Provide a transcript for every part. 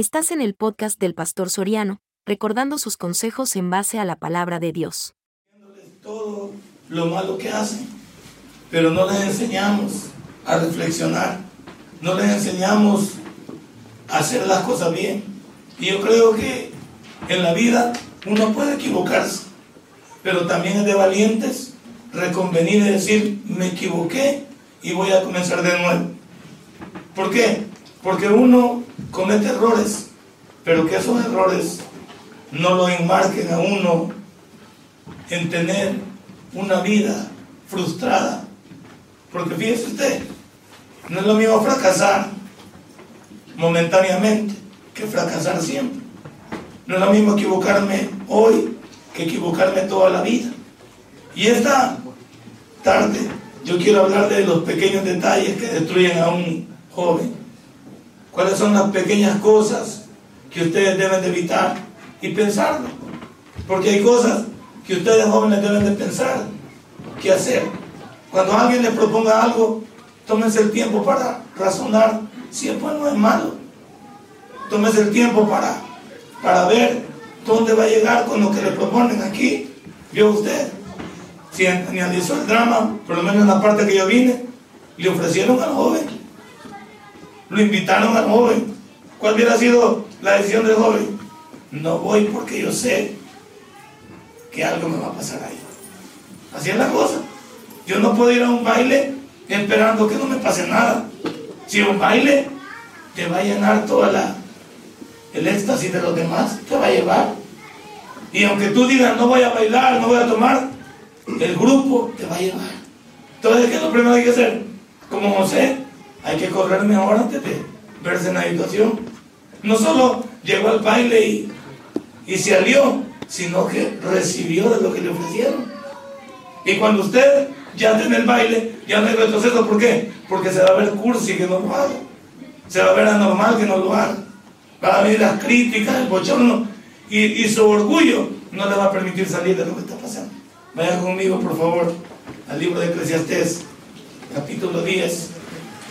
Estás en el podcast del Pastor Soriano, recordando sus consejos en base a la palabra de Dios. Todo lo malo que hacen, pero no les enseñamos a reflexionar, no les enseñamos a hacer las cosas bien. Y yo creo que en la vida uno puede equivocarse, pero también es de valientes reconvenir y decir, me equivoqué y voy a comenzar de nuevo. ¿Por qué? Porque uno comete errores, pero que esos errores no lo enmarquen a uno en tener una vida frustrada. Porque fíjese usted, no es lo mismo fracasar momentáneamente que fracasar siempre. No es lo mismo equivocarme hoy que equivocarme toda la vida. Y esta tarde yo quiero hablar de los pequeños detalles que destruyen a un joven. ¿Cuáles son las pequeñas cosas que ustedes deben de evitar y pensarlo? Porque hay cosas que ustedes jóvenes deben de pensar qué hacer. Cuando alguien les proponga algo, tómense el tiempo para razonar si es bueno es malo. Tómense el tiempo para, para ver dónde va a llegar con lo que le proponen aquí. ¿Vio usted? Si analizó el drama, por lo menos en la parte que yo vine, le ofrecieron al joven. Lo invitaron al joven. ¿Cuál hubiera sido la decisión del joven? No voy porque yo sé que algo me va a pasar ahí. Así es la cosa. Yo no puedo ir a un baile esperando que no me pase nada. Si un baile te va a llenar toda la el éxtasis de los demás, te va a llevar. Y aunque tú digas no voy a bailar, no voy a tomar, el grupo te va a llevar. Entonces, ¿qué es lo primero que hay que hacer? Como José, hay que correr mejor antes de verse en la situación. No solo llegó al baile y, y se alió, sino que recibió de lo que le ofrecieron. Y cuando usted ya está en el baile, ya no hay retroceso. ¿Por qué? Porque se va a ver cursi que no lo haga. Se va a ver anormal que no lo haga. Va a venir las críticas, el bochorno. Y, y su orgullo no le va a permitir salir de lo que está pasando. Vaya conmigo, por favor, al libro de Eclesiastés, capítulo 10,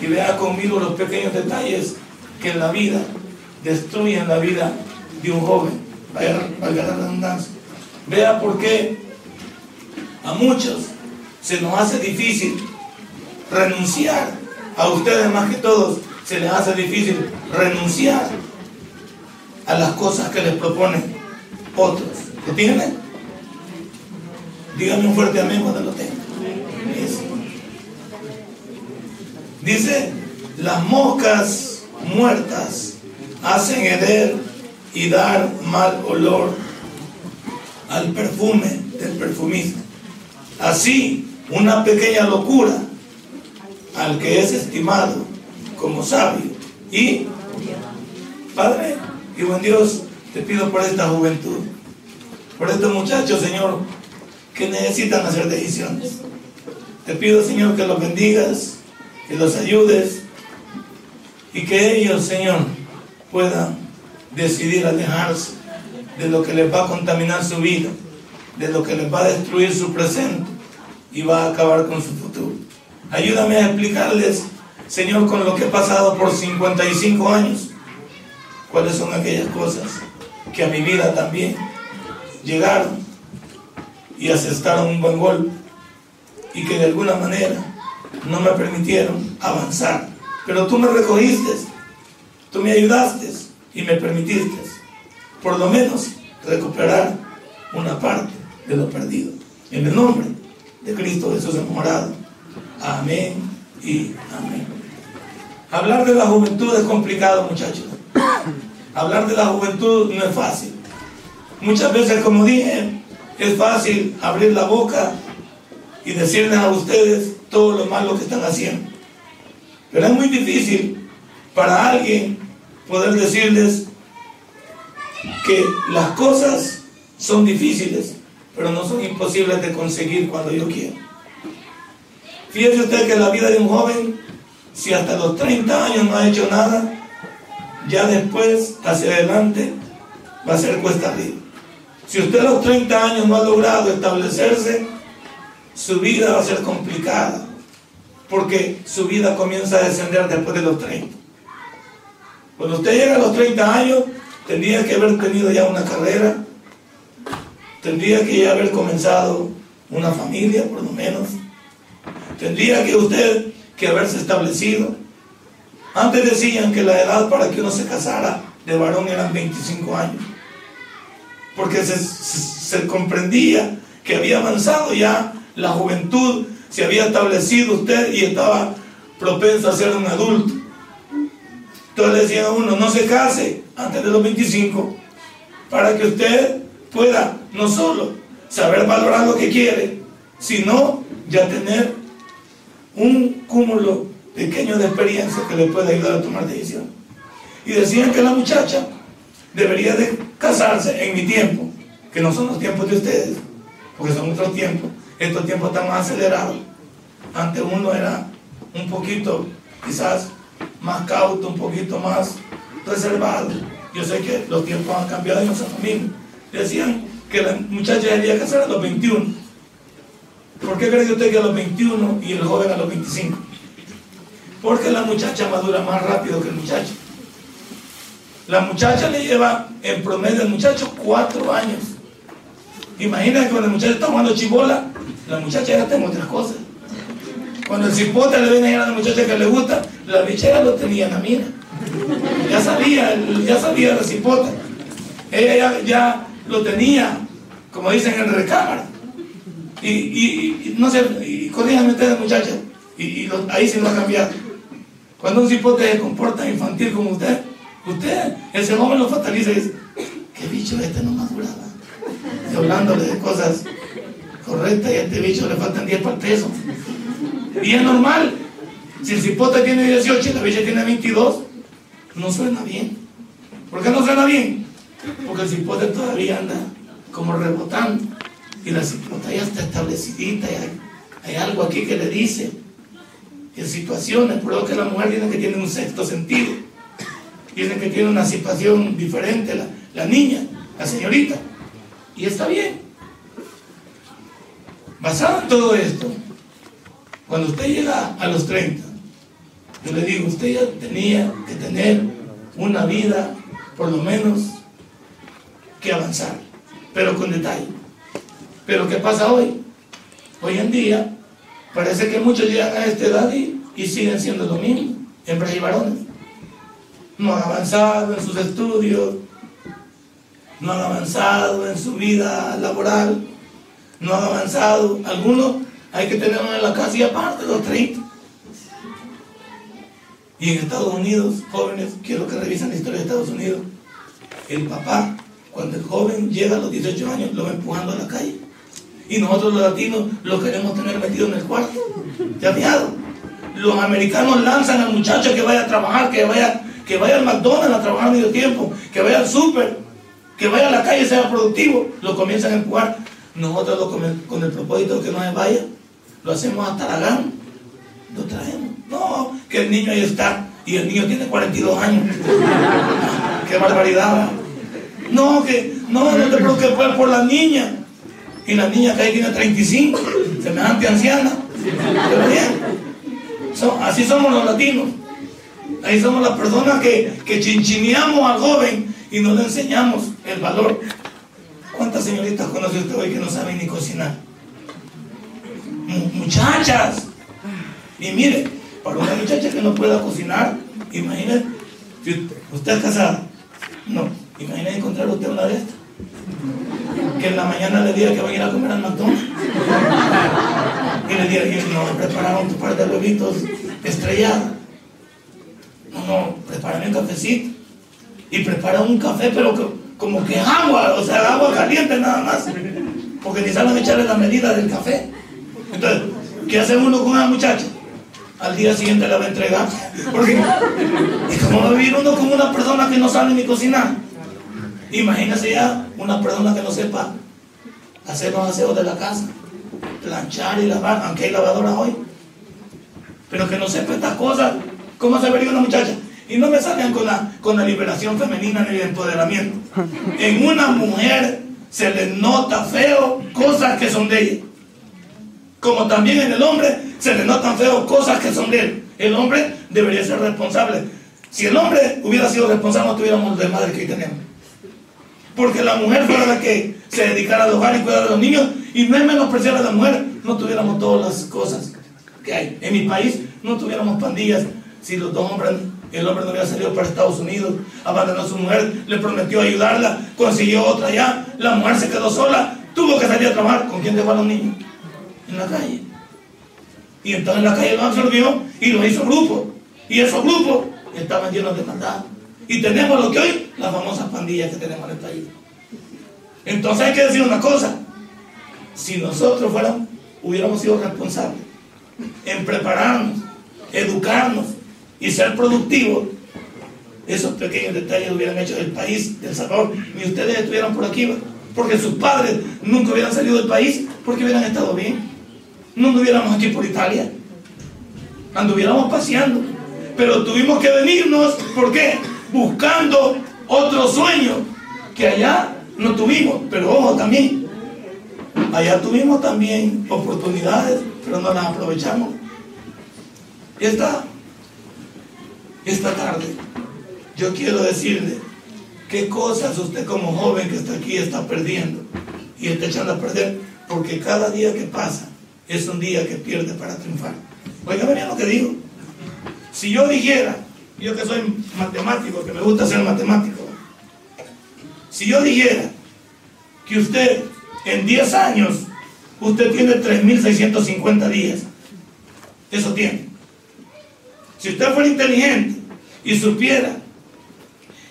y vea conmigo los pequeños detalles que en la vida destruyen la vida de un joven. Vaya la redundancia. Vea por qué a muchos se nos hace difícil renunciar. A ustedes más que todos se les hace difícil renunciar a las cosas que les proponen otros. ¿Lo tienen? Díganme un fuerte amén cuando lo tengan. Dice, las moscas muertas hacen heder y dar mal olor al perfume del perfumista. Así, una pequeña locura al que es estimado como sabio. Y, Padre y buen Dios, te pido por esta juventud, por estos muchachos, Señor, que necesitan hacer decisiones. Te pido, Señor, que los bendigas, que los ayudes y que ellos, Señor, puedan decidir alejarse de lo que les va a contaminar su vida, de lo que les va a destruir su presente y va a acabar con su futuro. Ayúdame a explicarles, Señor, con lo que he pasado por 55 años, cuáles son aquellas cosas que a mi vida también llegaron y asestaron un buen golpe y que de alguna manera no me permitieron avanzar. Pero tú me recogiste, tú me ayudaste y me permitiste por lo menos recuperar una parte de lo perdido. En el nombre de Cristo Jesús enamorado. Amén y amén. Hablar de la juventud es complicado, muchachos. Hablar de la juventud no es fácil. Muchas veces, como dije, es fácil abrir la boca y decirles a ustedes todo lo malo que están haciendo. Pero es muy difícil para alguien poder decirles que las cosas son difíciles, pero no son imposibles de conseguir cuando yo quiero. Fíjese usted que la vida de un joven, si hasta los 30 años no ha hecho nada, ya después, hacia adelante, va a ser cuesta arriba. Si usted a los 30 años no ha logrado establecerse, su vida va a ser complicada, porque su vida comienza a descender después de los 30. Cuando usted llega a los 30 años, tendría que haber tenido ya una carrera, tendría que ya haber comenzado una familia, por lo menos. Tendría que usted que haberse establecido. Antes decían que la edad para que uno se casara de varón eran 25 años, porque se, se comprendía que había avanzado ya la juventud, se había establecido usted y estaba propenso a ser un adulto. Entonces le decían a uno, no se case antes de los 25, para que usted pueda no solo saber valorar lo que quiere, sino ya tener un cúmulo pequeño de experiencia que le pueda ayudar a tomar decisiones. Y decían que la muchacha debería de casarse en mi tiempo, que no son los tiempos de ustedes, porque son otros tiempos. Estos tiempos están más acelerados. Antes uno era un poquito, quizás, más cauto, un poquito más reservado. Yo sé que los tiempos han cambiado son los mismos. Decían que la muchacha debía casar a los 21. ¿Por qué cree usted que a los 21 y el joven a los 25? Porque la muchacha madura más rápido que el muchacho. La muchacha le lleva en promedio al muchacho cuatro años. Imagina que cuando el muchacho está jugando chibola, la muchacha ya tiene otras cosas. Cuando el cipote le viene a la muchacha que le gusta, la bichera lo tenía en la mira. Ya sabía, ya sabía la cipota. Ella ya, lo tenía, como dicen, en recámara. Y, y, no sé, y corríjame ustedes, muchachas, y, ahí se va a cambiar. Cuando un cipote se comporta infantil como usted, usted, ese joven lo fataliza y dice, qué bicho este no maduraba. Y hablándole de cosas correctas y a este bicho le faltan 10 para el peso. Y normal. Si el cipote tiene 18 y la bicha tiene 22, no suena bien. ¿Por qué no suena bien? Porque el cipote todavía anda como rebotando. Y la cipota ya está establecidita, hay, algo aquí que le dice. En situaciones, por lo que la mujer tiene que tiene un sexto sentido. Tiene que tiene una situación diferente la, la niña, la señorita. Y está bien. Basado en todo esto, cuando usted llega a los 30, yo le digo, usted ya tenía que tener una vida, por lo menos, que avanzar, pero con detalle. Pero ¿qué pasa hoy? Hoy en día, parece que muchos llegan a esta edad y, siguen siendo lo mismo, hembras y varones. No han avanzado en sus estudios, no han avanzado en su vida laboral, no han avanzado. Algunos hay que tenerlo en la casa y aparte los 30. Y en Estados Unidos, jóvenes, quiero que revisen la historia de Estados Unidos. El papá, cuando el joven llega a los 18 años, lo va empujando a la calle. Y nosotros los latinos lo queremos tener metido en el cuarto. ¿Ya fijado? Los americanos lanzan al muchacho que vaya a trabajar, que vaya, que vaya al McDonald's a trabajar medio tiempo, que vaya al súper, que vaya a la calle, sea productivo. Lo comienzan a empujar. Nosotros lo, con, el, con el propósito de que no se vaya, lo hacemos hasta la gana, lo traemos. No, que el niño ahí está y el niño tiene 42 años. Qué barbaridad. No, que no, no te preocupes por la niña. Y la niña que ahí tiene 35, semejante anciana. Pero bien, así somos los latinos. Ahí somos las personas que, que chinchineamos al joven y no le enseñamos el valor. ¿Cuántas señoritas conoce usted hoy que no saben ni cocinar? muchachas. Y mire, para una muchacha que no pueda cocinar, imagínese, usted es casada, no, imagínese encontrar usted una de estas. Que en la mañana le diga que va a ir a comer al McDonald's. Y le diga, que no, prepararon un par de huevitos estrellados. No, no, prepárame un cafecito. Y prepara un café, pero como que agua, o sea, agua caliente nada más. Porque ni saben echarle la medida del café. Entonces, ¿qué hace uno con una muchacha? Al día siguiente la va a entregar. Porque es como va a vivir uno con una persona que no sabe ni cocinar. Imagínese ya una persona que no sepa hacer los aseos de la casa, planchar y lavar, aunque hay lavadoras hoy. Pero que no sepa estas cosas, ¿cómo se vería una muchacha? Y no me salgan con la, con la liberación femenina ni el empoderamiento. En una mujer se le nota feo cosas que son de ella como también en el hombre se le notan feos cosas que son de él. El hombre debería ser responsable. Si el hombre hubiera sido responsable, no tuviéramos de madre que hoy tenemos. Porque la mujer fuera la que se dedicara al hogar y cuidara de los niños, y no es menospreciar a la mujer, no tuviéramos todas las cosas que hay. En mi país no tuviéramos pandillas si los dos hombres, el hombre no hubiera salido para Estados Unidos, abandonó a su mujer, le prometió ayudarla, consiguió otra allá, la mujer se quedó sola, tuvo que salir a trabajar. ¿Con quién dejó a los niños? En la calle. Y entonces en la calle lo absorbió y lo hizo grupo. Y esos grupos estaban llenos de maldad. Y tenemos lo que hoy, las famosas pandillas que tenemos en el país. Entonces hay que decir una cosa. Si nosotros fuéramos, hubiéramos sido responsables en prepararnos, educarnos y ser productivos, esos pequeños detalles hubieran hecho del país, del Salvador, ni ustedes estuvieran por aquí, porque sus padres nunca hubieran salido del país, porque hubieran estado bien. No anduviéramos aquí por Italia, anduviéramos paseando, pero tuvimos que venirnos, ¿por qué? Buscando otro sueño que allá no tuvimos, pero ojo también, allá tuvimos también oportunidades, pero no las aprovechamos. Esta, esta tarde, yo quiero decirle qué cosas usted como joven que está aquí está perdiendo y está echando a perder, porque cada día que pasa es un día que pierde para triunfar. Oiga, bien lo que digo. Si yo dijera, yo que soy matemático, que me gusta ser matemático, si yo dijera que usted en 10 años, usted tiene 3.650 días, eso tiene. Si usted fuera inteligente y supiera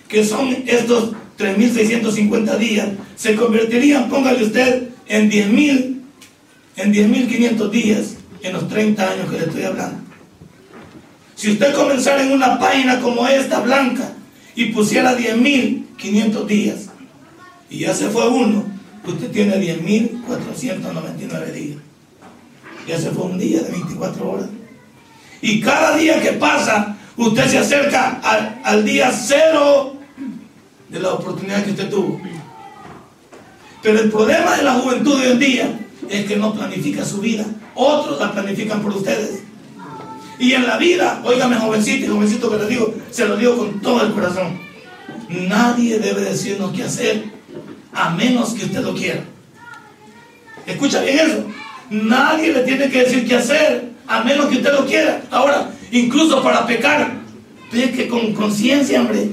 que son estos 3.650 días, se convertirían, póngale usted, en 10.000, en 10.500 días en los 30 años que le estoy hablando. Si usted comenzara en una página como esta, blanca, y pusiera 10.500 días, y ya se fue uno, usted tiene 10.499 días. Ya se fue un día de 24 horas. Y cada día que pasa, usted se acerca al, día cero de la oportunidad que usted tuvo. Pero el problema de la juventud de hoy en día es que no planifica su vida. Otros la planifican por ustedes. Y en la vida, óigame jovencito y jovencito que le digo, se lo digo con todo el corazón. Nadie debe decirnos qué hacer a menos que usted lo quiera. Escucha bien eso. Nadie le tiene que decir qué hacer a menos que usted lo quiera. Ahora, incluso para pecar, peque con conciencia, hombre.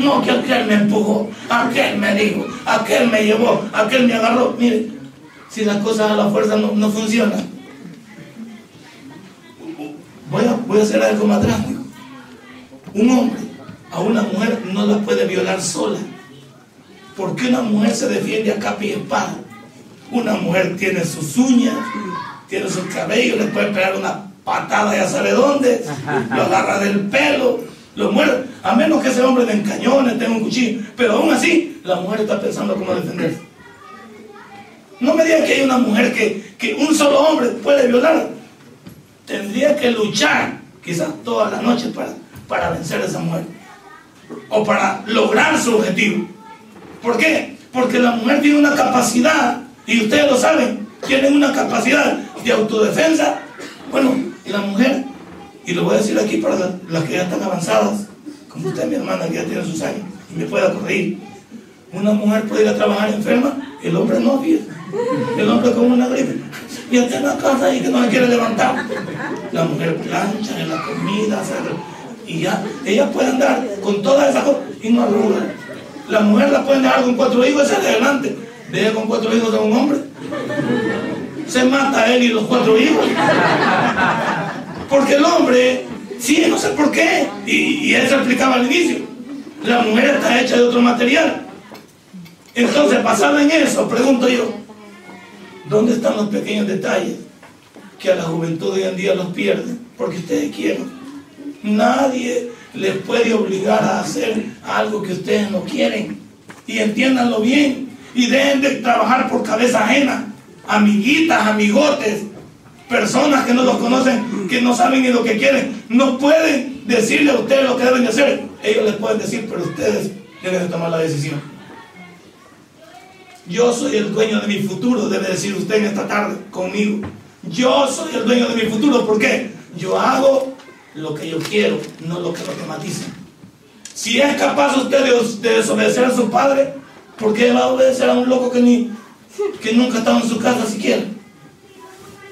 No, que aquel me empujó, aquel me dijo, aquel me llevó, aquel me agarró. Mire, si las cosas a la fuerza no, no funcionan. Voy a, voy a hacer algo más drástico. Un hombre a una mujer no la puede violar sola. Porque una mujer se defiende a capa y espada. Una mujer tiene sus uñas, tiene sus cabellos, le puede pegar una patada ya sabe dónde, lo agarra del pelo, lo muerde. A menos que ese hombre de encañones tenga un cuchillo. Pero aún así, la mujer está pensando cómo defenderse. No me digan que hay una mujer que, que un solo hombre puede violar. Tendría que luchar quizás toda la noche para, para vencer a esa mujer. O para lograr su objetivo. ¿Por qué? Porque la mujer tiene una capacidad, y ustedes lo saben, tienen una capacidad de autodefensa. Bueno, la mujer, y lo voy a decir aquí para las que ya están avanzadas, como usted, mi hermana, que ya tiene sus años, y me pueda corregir. Una mujer puede ir a trabajar enferma, el hombre no, fíjate. El hombre con una gripe. Y está en la casa y que no se quiere levantar. La mujer plancha en la comida, y ya, ella puede andar con todas esas cosas y no arruga. La mujer la puede dejar con cuatro hijos, ese adelante. Deja con cuatro hijos a un hombre. Se mata a él y los cuatro hijos. Porque el hombre, sí, no sé por qué. Y, él se explicaba al inicio. La mujer está hecha de otro material. Entonces, basado en eso, pregunto yo, ¿dónde están los pequeños detalles que a la juventud hoy en día los pierden? Porque ustedes quieren. Nadie les puede obligar a hacer algo que ustedes no quieren. Y entiéndanlo bien. Y dejen de trabajar por cabeza ajena. Amiguitas, amigotes, personas que no los conocen, que no saben ni lo que quieren. No pueden decirle a ustedes lo que deben de hacer. Ellos les pueden decir, pero ustedes deben de tomar la decisión. Yo soy el dueño de mi futuro, debe decir usted en esta tarde conmigo. Yo soy el dueño de mi futuro. ¿Por qué? Yo hago lo que yo quiero, no lo que lo que matizan. Si es capaz usted de, desobedecer a su padre, ¿por qué va a obedecer a un loco que, ni, que nunca ha estado en su casa siquiera?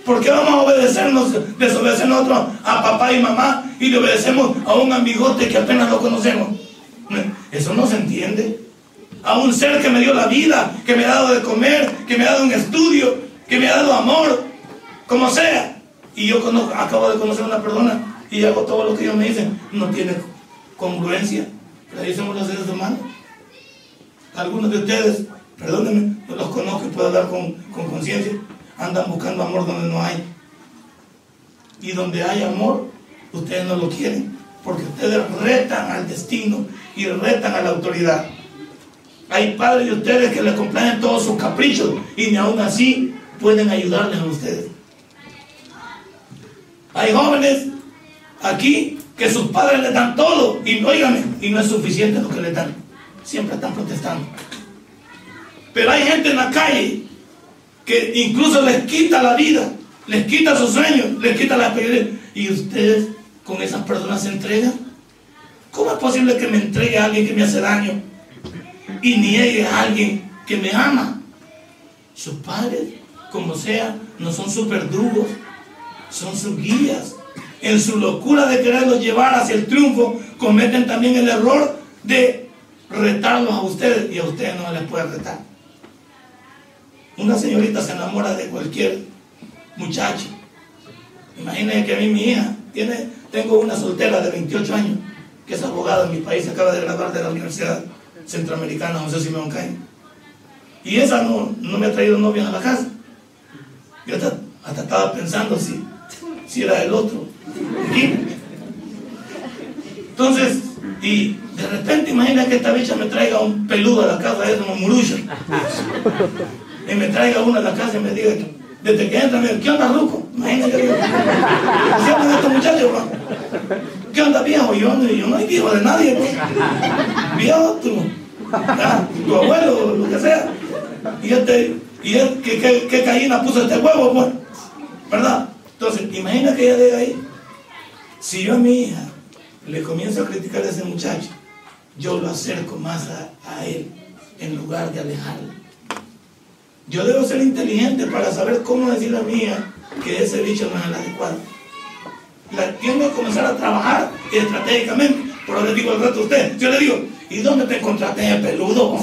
¿Por qué vamos a obedecernos, desobedecer nosotros a papá y mamá y le obedecemos a un amigote que apenas lo conocemos? Eso no se entiende. A un ser que me dio la vida, que me ha dado de comer, que me ha dado un estudio, que me ha dado amor, como sea. Y yo acabo de conocer a una persona y hago todo lo que ellos me dicen. No tiene congruencia. Decimos los seres humanos. Algunos de ustedes, perdónenme, no los conozco y puedo hablar con conciencia andan buscando amor donde no hay. Y donde hay amor, ustedes no lo quieren, porque ustedes retan al destino y retan a la autoridad. Hay padres de ustedes que les complacen todos sus caprichos y ni aún así pueden ayudarles a ustedes. Hay jóvenes aquí que sus padres les dan todo y oígame, y no es suficiente lo que les dan. Siempre están protestando. Pero hay gente en la calle que incluso les quita la vida, les quita sus sueños, les quita la experiencia. Y ustedes con esas personas se entregan. ¿Cómo es posible que me entregue a alguien que me hace daño y niegue a alguien que me ama? Sus padres, como sea, no son sus verdugos, son sus guías. En su locura de quererlos llevar hacia el triunfo, cometen también el error de retarlos a ustedes y a ustedes no les puede retar. Una señorita se enamora de cualquier muchacho. Imagínense que a mí mi hija tiene, tengo una soltera de 28 años que es abogada en mi país, acaba de graduar de la Universidad Centroamericana José Simón Caña. Y esa no, no me ha traído novia a la casa. Yo hasta, estaba pensando si, si era el otro. Entonces, y de repente imagina que esta bicha me traiga un peludo a la casa, es un murullo y me traiga uno a la casa y me diga, desde que entra, me dice, ¿qué onda, Ruco? Imagínate, ¿qué onda estos muchachos, ¿Qué onda, viejo? Yo, yo no hay viejo de nadie, bro. Viejo, tú, tu abuelo, lo que sea. Y este, y él, ¿qué, qué, qué gallina puso este huevo, pues? ¿Verdad? Entonces, imagina que ella de ahí. Si yo a mi hija le comienzo a criticar a ese muchacho, yo lo acerco más a, a él en lugar de alejarlo. Yo debo ser inteligente para saber cómo decirle a mi hija que ese bicho no es el adecuado. La tengo que comenzar a trabajar estratégicamente. Pero le digo al rato a usted, yo le digo, ¿y dónde te encontraste el peludo?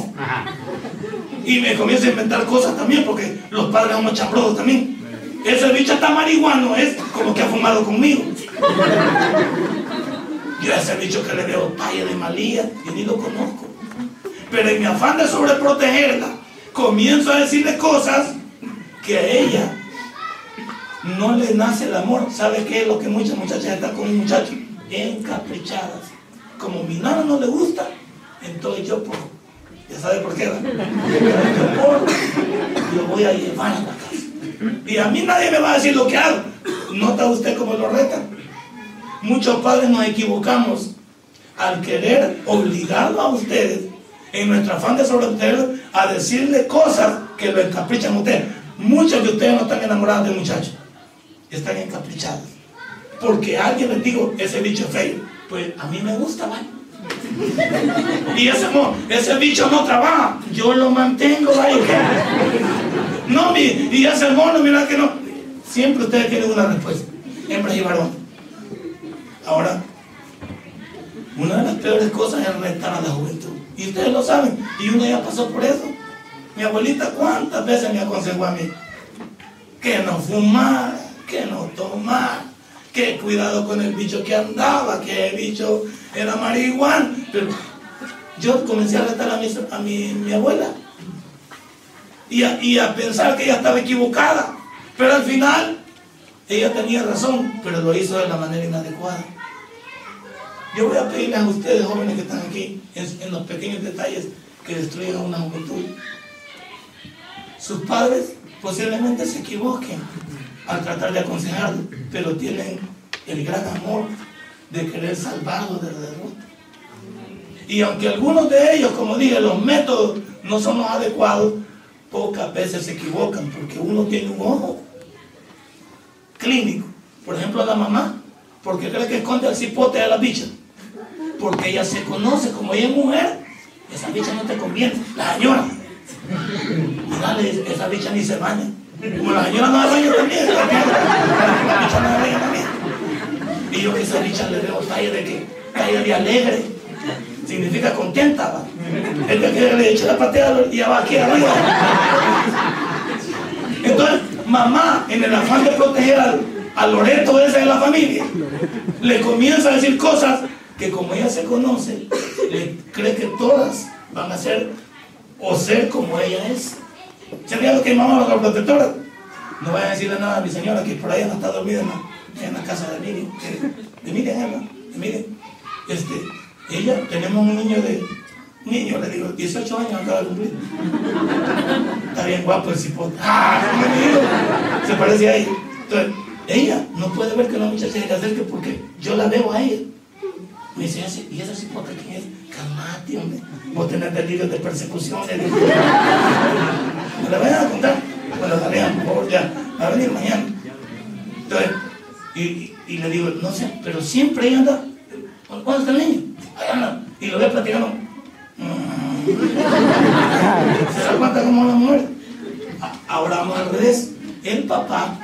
Y me comienza a inventar cosas también, porque los padres son chambrosos también. Ese bicho está marihuano, es como que ha fumado conmigo. Yo a ese bicho que le veo talla de malía, yo ni lo conozco. Pero en mi afán de sobreprotegerla, comienzo a decirle cosas que a ella no le nace el amor. ¿Sabe qué es lo que muchas muchachas están con un muchacho? Encaprichadas. Como mi nana no le gusta, entonces yo por, ya sabe por qué, yo lo voy a llevar a la casa. Y a mí nadie me va a decir lo que hago. ¿Nota usted cómo lo reta? Muchos padres nos equivocamos al querer obligarlo a ustedes en nuestro afán de sobreprotegerlo, a decirle cosas que lo encaprichan a usted. Muchos de ustedes no están enamorados de muchachos, están encaprichados. Porque alguien les dijo, ese bicho es feo. Pues a mí me gusta, ¿vale? Y ese, ese bicho no trabaja, yo lo mantengo, ¿vale? No, mi, y ese mono, mira que no. Siempre ustedes tienen una respuesta, hembras y varón. Ahora, una de las peores cosas es retar a la juventud. Y ustedes lo saben. Y uno ya pasó por eso. Mi abuelita cuántas veces me aconsejó a mí que no fumara, que no tomara, que cuidado con el bicho que andaba, que el bicho era marihuana. Pero yo comencé a retar a mi, a mi, abuela y a, y a pensar que ella estaba equivocada. Pero al final ella tenía razón, pero lo hizo de la manera inadecuada. Yo voy a pedirles a ustedes, jóvenes que están aquí, en, los pequeños detalles que destruyen a una juventud. Sus padres posiblemente se equivoquen al tratar de aconsejarlo, pero tienen el gran amor de querer salvarlo de la derrota. Y aunque algunos de ellos, como dije, los métodos no son los adecuados, pocas veces se equivocan porque uno tiene un ojo clínico. Por ejemplo, la mamá, porque cree que esconde el cipote de la bicha porque ella se conoce, como ella es mujer, esa bicha no te conviene, la señora. Dale, esa bicha ni se baña. Como la señora no se también, la bicha no se también. Y yo que esa bicha le veo talla de que, talla de alegre, significa contenta. El que le echa la patea y va aquí arriba. Entonces, mamá, en el afán de proteger al, al Loreto ese de la familia, le comienza a decir cosas que como ella se conoce, le cree que todas van a ser o ser como ella es. ¿Se lo que mamá la protectora? No vaya a decirle nada a mi señora que por ahí no está dormida la, en la casa de Miriam. De Miriam, de Miriam. Este, ella, tenemos un niño de, niño, le digo, 18 años acaba de cumplir. Está bien guapo el cipote. ¡Ah! Se parece a ella. Entonces, ella no puede ver que una muchacha se acerque porque yo la veo a ella. Me dice, ¿y esa cipota quién es? Calmate, hombre. Vos tenés delirios de persecución. ¿Me la voy a contar? Bueno, la vean, por favor, ya. Va a venir mañana. Entonces, y, le digo, no sé, pero siempre ella anda. ¿Cuándo está el niño? Ahí anda. Y lo ve platicando. Mm. ¿Se da cuenta cómo la mujer? Ahora vamos al revés. El papá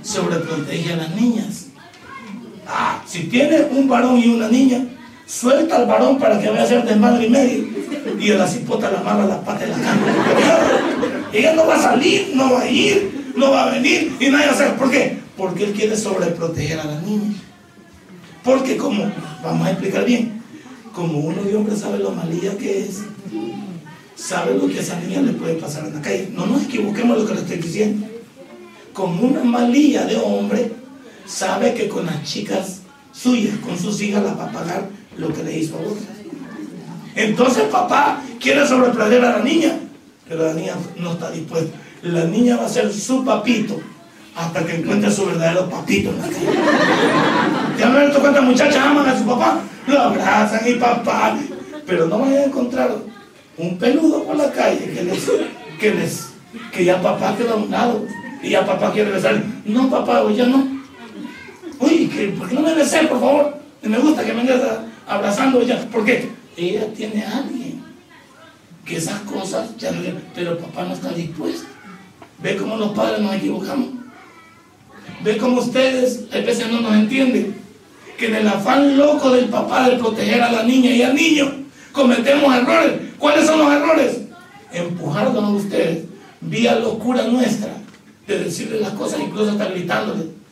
sobreprotege a las niñas. Ah, si tiene un varón y una niña, suelta al varón para que vaya a ser de madre y medio. Y a la cipota la amarra las patas de la cama. Ella no va a salir, no va a ir, no va a venir y nadie va a hacer. ¿Por qué? Porque él quiere sobreproteger a las niñas. Porque como, vamos a explicar bien, como uno de hombre sabe lo malilla que es, sabe lo que a esa niña le puede pasar en la calle. No nos equivoquemos lo que le estoy diciendo. Como una malilla de hombre, sabe que con las chicas suyas, con sus hijas, las va a pagar lo que le hizo a otras. Entonces papá quiere sobreproteger a la niña, pero la niña no está dispuesta. La niña va a ser su papito hasta que encuentre su verdadero papito en la calle. ¿Ya no visto cuántas muchachas aman a su papá? Lo abrazan y papá, pero no van a encontrar un peludo por la calle que les, que les, que ya papá quedó a un lado y ya papá quiere besar. No, papá, hoy ya no. Uy, ¿por qué no me besé, por favor? Me gusta que me vengas abrazando ella. ¿Por qué? Ella tiene a alguien que esas cosas ya no pero papá no está dispuesto. Ve cómo los padres nos equivocamos. Ve cómo ustedes a veces no nos entienden. Que en el afán loco del papá de proteger a la niña y al niño, cometemos errores. ¿Cuáles son los errores? Empujarnos a ustedes vía locura nuestra de decirle las cosas, incluso hasta gritándole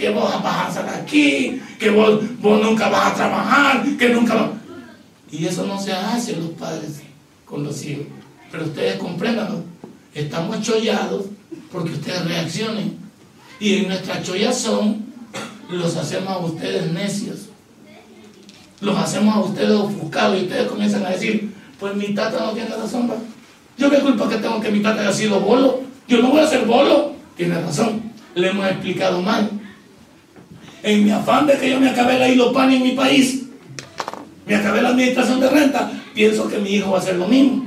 que vos vas a salir aquí, que vos, vos nunca vas a trabajar, que nunca vas... Y eso no se hace los padres con los hijos. Pero ustedes comprendan, estamos chollados porque ustedes reaccionen. Y en nuestra chollazón los hacemos a ustedes necios. Los hacemos a ustedes ofuscados y ustedes comienzan a decir, pues mi tata no tiene razón, ¿va? Yo qué culpa que tengo que mi tata haya sido bolo. Yo no voy a ser bolo. Tiene razón. Le hemos explicado mal. En mi afán de que yo me acabé la ILOPAN en mi país, me acabé la administración de renta, pienso que mi hijo va a hacer lo mismo.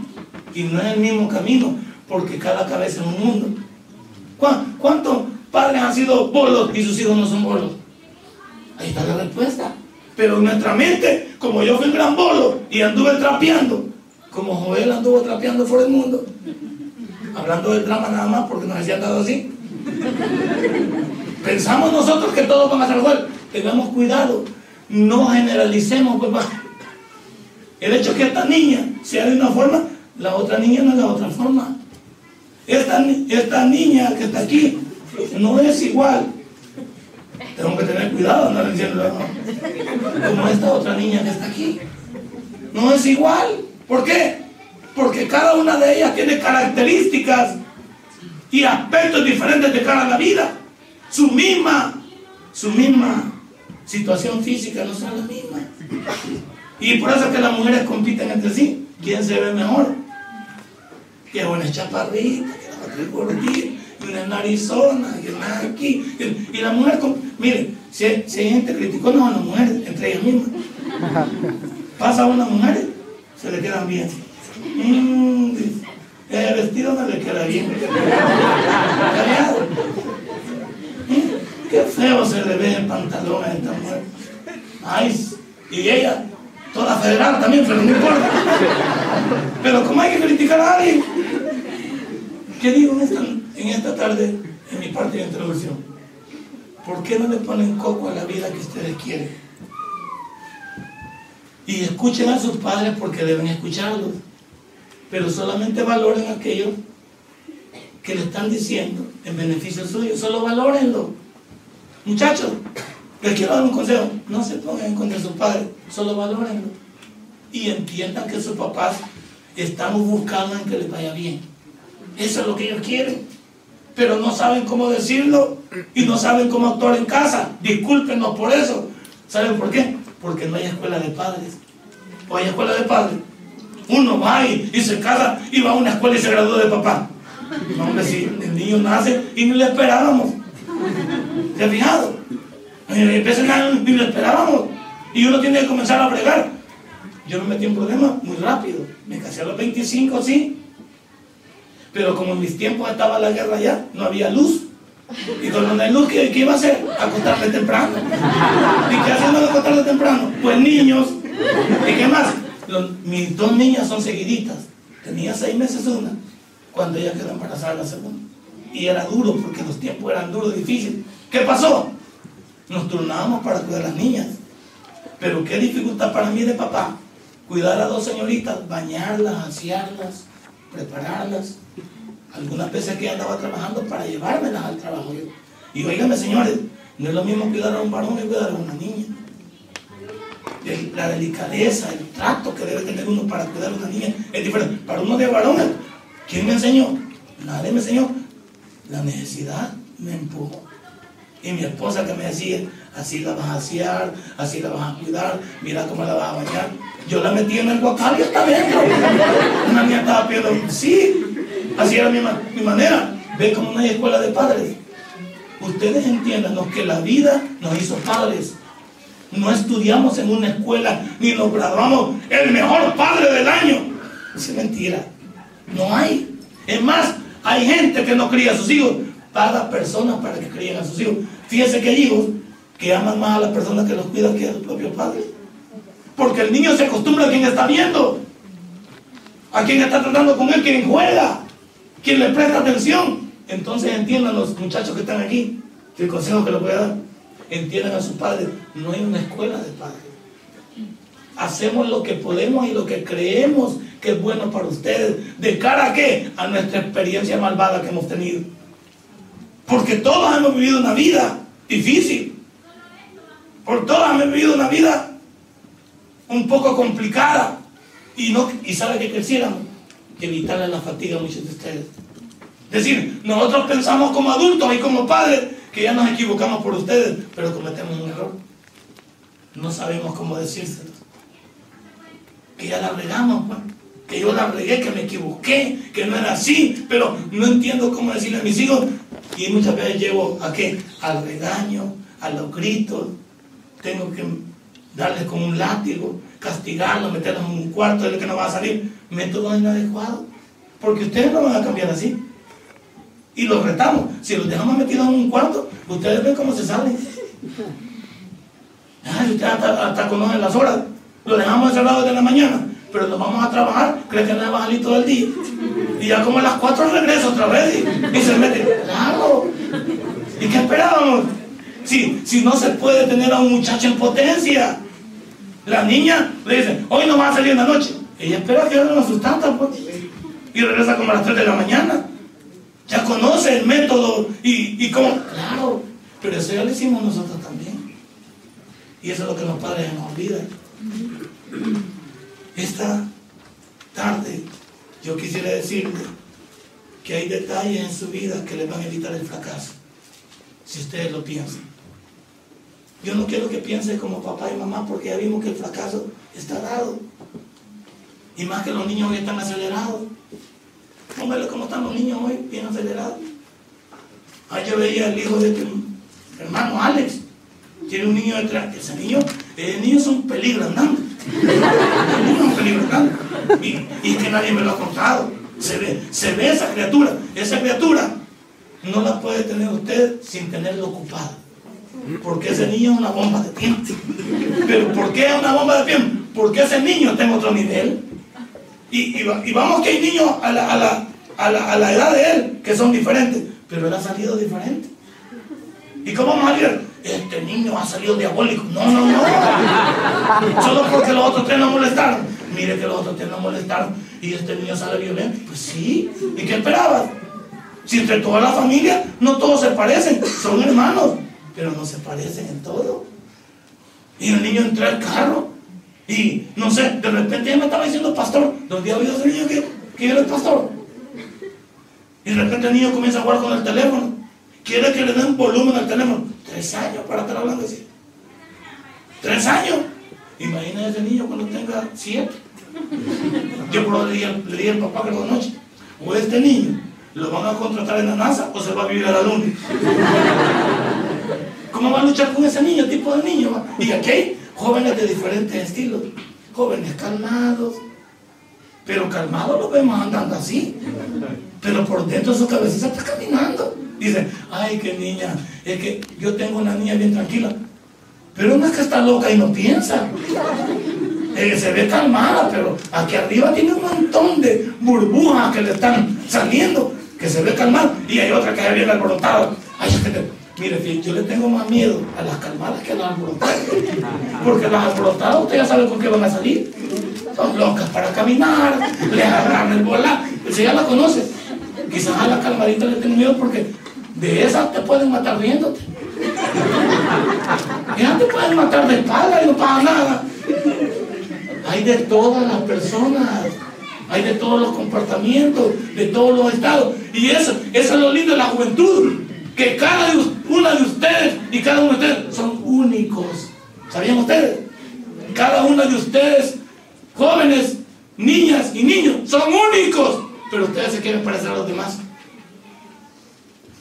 Y no es el mismo camino, porque cada cabeza es un mundo. ¿Cuántos padres han sido bolos y sus hijos no son bolos? Ahí está la respuesta. Pero en nuestra mente, como yo fui un gran bolo y anduve trapeando, como Joel anduvo trapeando por el mundo, hablando del drama nada más porque nos decían dado así. Pensamos nosotros que todos van a ser igual. Tengamos cuidado. No generalicemos, pues El hecho que esta niña sea de una forma, la otra niña no es de otra forma. Esta, niña que está aquí no es igual. Tengo que tener cuidado, no diciendo como esta otra niña que está aquí. No es igual. ¿Por qué? Porque cada una de ellas tiene características y aspectos diferentes de cara a la vida. Su misma, su misma situación física no son las mismas. Y por eso es que las mujeres compiten entre sí. ¿Quién se ve mejor? Que una chaparrita, que la otra gordita, y una narizona, y una aquí. Y la mujer, miren, si hay, gente criticando a las mujeres, entre ellas mismas, pasa a una mujer, se le quedan bien. Mm, el vestido no le queda bien. Qué feo se le ve en pantalones a esta mujer. Ay, y ella, toda federal también, pero no importa. Pero como hay que criticar a alguien, ¿qué digo en esta, en esta tarde, en mi parte de introducción? ¿Por qué no le ponen coco a la vida que ustedes quieren? Y escuchen a sus padres porque deben escucharlos. Pero solamente valoren aquello que le están diciendo en beneficio suyo. Solo valórenlo. Muchachos, les quiero dar un consejo. No se pongan contra sus padres. Solo valórenlo. Y entiendan que sus papás estamos buscando en que les vaya bien. Eso es lo que ellos quieren. Pero no saben cómo decirlo y no saben cómo actuar en casa. Discúlpenos por eso. ¿Saben por qué? Porque no hay escuela de padres. O hay escuela de padres. Uno va y, y se casa y va a una escuela y se gradúa de papá. No, hombre, si el niño nace y ni le esperábamos. ¿Se ha fijado? Empieza ni le esperábamos. Y uno tiene que comenzar a bregar. Yo me metí en problemas muy rápido. Me casé a los 25, sí. Pero como en mis tiempos estaba la guerra ya, no había luz. Y cuando no hay luz, ¿qué, iba a hacer? Acostarme temprano. ¿Y qué de acostarme temprano? Pues niños. ¿Y qué más? mis dos niñas son seguiditas. Tenía seis meses una cuando ella quedó embarazada la segunda. Y era duro porque los tiempos eran duros, difíciles. ¿Qué pasó? Nos turnábamos para cuidar a las niñas. Pero qué dificultad para mí de papá. Cuidar a dos señoritas, bañarlas, asearlas, prepararlas. Algunas veces que andaba trabajando para llevármelas al trabajo. Y oígame, señores, no es lo mismo cuidar a un varón que cuidar a una niña. La delicadeza, el trato que debe tener uno para cuidar a una niña es diferente. Para uno de varones, ¿quién me enseñó? Nadie me enseñó. La necesidad me empujó. Y mi esposa que me decía, así la vas a asear, así la vas a cuidar, mira cómo la vas a bañar. Yo la metí en el guacal y está dentro. Una niña estaba pidiendo, sí, así era mi, mi manera. Ve como hay escuela de padres. Ustedes entiendan que la vida nos hizo padres. No estudiamos en una escuela ni nos graduamos el mejor padre del año. Es mentira. No hay. Es más, hay gente que no cría a sus hijos. Paga personas para que críen a sus hijos. Fíjense que hay hijos que aman más a las personas que los cuidan que a los propios padres. Porque el niño se acostumbra a quien está viendo, a quien está tratando con él, quien juega, quien le presta atención. Entonces entiendan los muchachos que están aquí, el consejo que les voy a dar, entiendan a sus padres, no hay una escuela de padres. Hacemos lo que podemos y lo que creemos que es bueno para ustedes. ¿De cara a qué? A nuestra experiencia malvada que hemos tenido. Porque todos hemos vivido una vida difícil. Por todos hemos vivido una vida un poco complicada. Y, no, y sabe que quisiéramos que evitarle la fatiga a muchos de ustedes. Es decir, nosotros pensamos como adultos y como padres que ya nos equivocamos por ustedes, pero cometemos un error. No sabemos cómo decírselo. Que ya la regamos, pues. que yo la regué, que me equivoqué, que no era así, pero no entiendo cómo decirle a mis hijos. Y muchas veces llevo a qué? Al regaño, a los gritos. Tengo que darles como un látigo, castigarlos, meterlos en un cuarto de lo que no va a salir. Método inadecuado. Porque ustedes no van a cambiar así. Y los retamos. Si los dejamos metidos en un cuarto, ustedes ven cómo se salen. Ay, ustedes hasta, hasta conocen las horas. Lo dejamos encerrados desde la mañana, pero nos vamos a trabajar, creen que no va a salir todo el día. Y ya como a las 4 regreso otra vez y, se mete. Claro. ¿Y qué esperábamos? Si, si no se puede tener a un muchacho en potencia. La niña le dice, hoy no va a salir en la noche. Ella espera que hagan la sustancia, pues. Y regresa como a las 3 de la mañana. Ya conoce el método y, y cómo. Claro, pero eso ya lo hicimos nosotros también. Y eso es lo que los padres nos olvidan. Esta tarde yo quisiera decirle que hay detalles en su vida que le van a evitar el fracaso, si ustedes lo piensan. Yo no quiero que piense como papá y mamá porque ya vimos que el fracaso está dado. Y más que los niños hoy están acelerados. Póngale cómo están los niños hoy, bien acelerados. Ayer yo veía el hijo de tu hermano Alex. Tiene un niño detrás. Ese niño, ese niño es un peligro. Andando. Y, y que nadie me lo ha contado. Se ve, se ve esa criatura. Esa criatura no la puede tener usted sin tenerlo ocupado. Porque ese niño es una bomba de tiempo. ¿Pero por qué es una bomba de tiempo? porque ese niño está en otro nivel. Y, vamos que hay niños a la, a, la, a, la, a la edad de él que son diferentes, pero él ha salido diferente. ¿Y cómo vamos a decir? Este niño ha salido diabólico. No, no, no. Solo porque los otros tres no molestaron. Mire que los otros tres no molestaron y este niño sale violento. Pues sí. ¿Y qué esperabas? Si entre toda la familia no todos se parecen, son hermanos, pero no se parecen en todo. Y el niño entra al carro y no sé, de repente ya me estaba diciendo pastor, ¿dónde ha oído ese niño que, que era el pastor? Y de repente el niño comienza a jugar con el teléfono. Quiere que le den volumen al teléfono. Tres años para estar hablando así. Tres años. Imagina ese niño cuando tenga siete. Yo le dije al papá que noche. O este niño lo van a contratar en la NASA o se va a vivir a la luna. ¿Cómo va a luchar con ese niño, tipo de niño? Y aquí hay jóvenes de diferentes estilos. Jóvenes calmados. Pero calmados los vemos andando así. Pero por dentro su cabecita está caminando. Dice, ay, qué niña. Es que yo tengo una niña bien tranquila. Pero no es que está loca y no piensa. Eh, se ve calmada, pero aquí arriba tiene un montón de burbujas que le están saliendo que se ve calmado, y hay otra que se viene alborotada. Ay, mire, yo le tengo más miedo a las calmadas que a las alborotadas. Porque las alborotadas, usted ya sabe con qué van a salir. Son locas para caminar, le agarran el volante. Usted ya la conoce. Quizás a la calmadita le tengo miedo porque de esas te pueden matar riéndote. Ya te pueden matar de espalda y no pasa nada. Hay de todas las personas hay de todos los comportamientos, de todos los estados. Y eso, eso es lo lindo de la juventud, que cada una de ustedes y cada uno de ustedes son únicos. ¿Sabían ustedes? Cada uno de ustedes, jóvenes, niñas y niños, son únicos, pero ustedes se quieren parecer a los demás.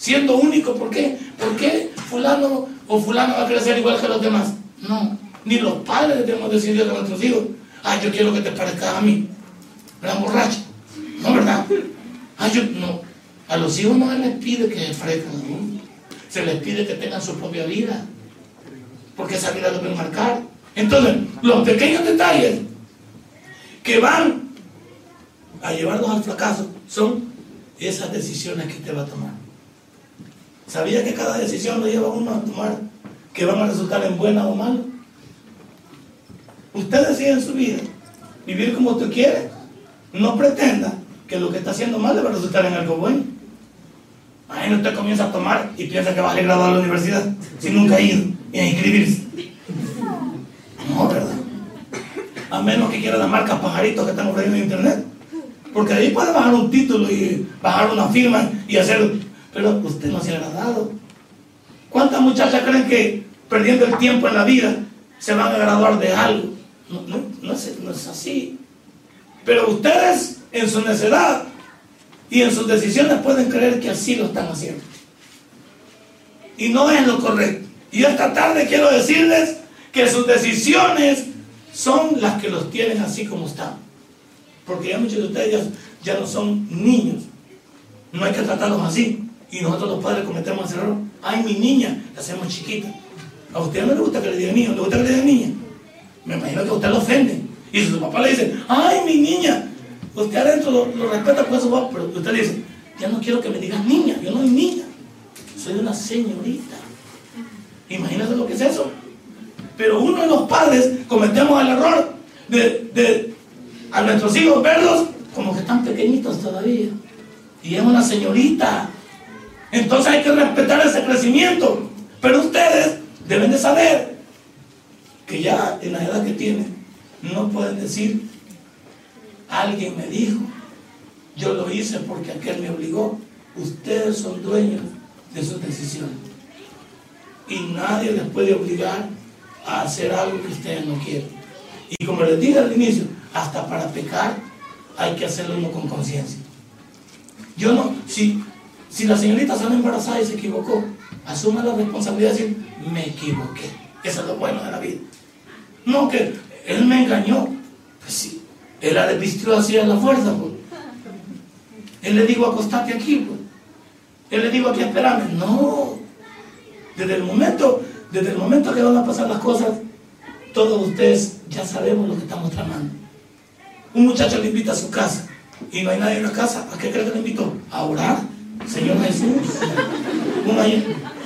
Siendo únicos, ¿por qué? ¿Por qué fulano o fulano va a crecer igual que los demás? No, ni los padres debemos decidir a nuestros hijos. Ah, yo quiero que te parezcas a mí la borracha. No, ¿verdad? Ah, yo, no. A los hijos no se les pide que se Se les pide que tengan su propia vida. Porque esa vida debe marcar. Entonces, los pequeños detalles que van a llevarnos al fracaso son esas decisiones que usted va a tomar. ¿Sabía que cada decisión lo lleva uno a tomar que van a resultar en buena o mala? Usted decide en su vida vivir como usted quiere no pretenda que lo que está haciendo mal debe resultar en algo bueno. Ahí usted comienza a tomar y piensa que va a graduar a la universidad si nunca ha ido y a inscribirse. No, ¿verdad? A menos que quiera la marca pajaritos que están ofreciendo en internet. Porque ahí puede bajar un título y bajar una firma y hacer. Pero usted no se ha agradado. ¿Cuántas muchachas creen que perdiendo el tiempo en la vida se van a graduar de algo? No, no es así. Pero ustedes en su necedad y en sus decisiones pueden creer que así lo están haciendo. Y no es lo correcto. Y esta tarde quiero decirles que sus decisiones son las que los tienen así como están. Porque ya muchos de ustedes ya, no son niños. No hay que tratarlos así. Y nosotros los padres cometemos ese error. Ay, mi niña, la hacemos chiquita. A usted no le gusta que le digan niño, le gusta que le digan niña. Me imagino que a usted lo ofende. Y su papá le dice, ay, mi niña, usted adentro lo, respeta por eso, pero usted le dice, ya no quiero que me digas niña, yo no soy niña, soy una señorita. Imagínate lo que es eso. Pero uno de los padres cometemos el error de, de a nuestros hijos verlos como que están pequeñitos todavía. Y es una señorita. Entonces hay que respetar ese crecimiento. Pero ustedes deben de saber que ya en la edad que tienen, no pueden decir, alguien me dijo, yo lo hice porque aquel me obligó. Ustedes son dueños de sus decisiones. Y nadie les puede obligar a hacer algo que ustedes no quieren. Y como les dije al inicio, hasta para pecar hay que hacerlo uno con conciencia. Yo no, si, si la señorita sale embarazada y se equivocó, asume la responsabilidad de decir, me equivoqué. Eso es lo bueno de la vida. No que él me engañó. Pues sí, él ha desvistido así a la fuerza, pues. Él le dijo, acostate aquí, pues. Él le dijo aquí, espérame. No. Desde el momento, desde el momento que van a pasar las cosas, todos ustedes ya sabemos lo que estamos tramando. Un muchacho le invita a su casa y no hay nadie en la casa. ¿A qué cree que le invitó? A orar. Señor Jesús. Una,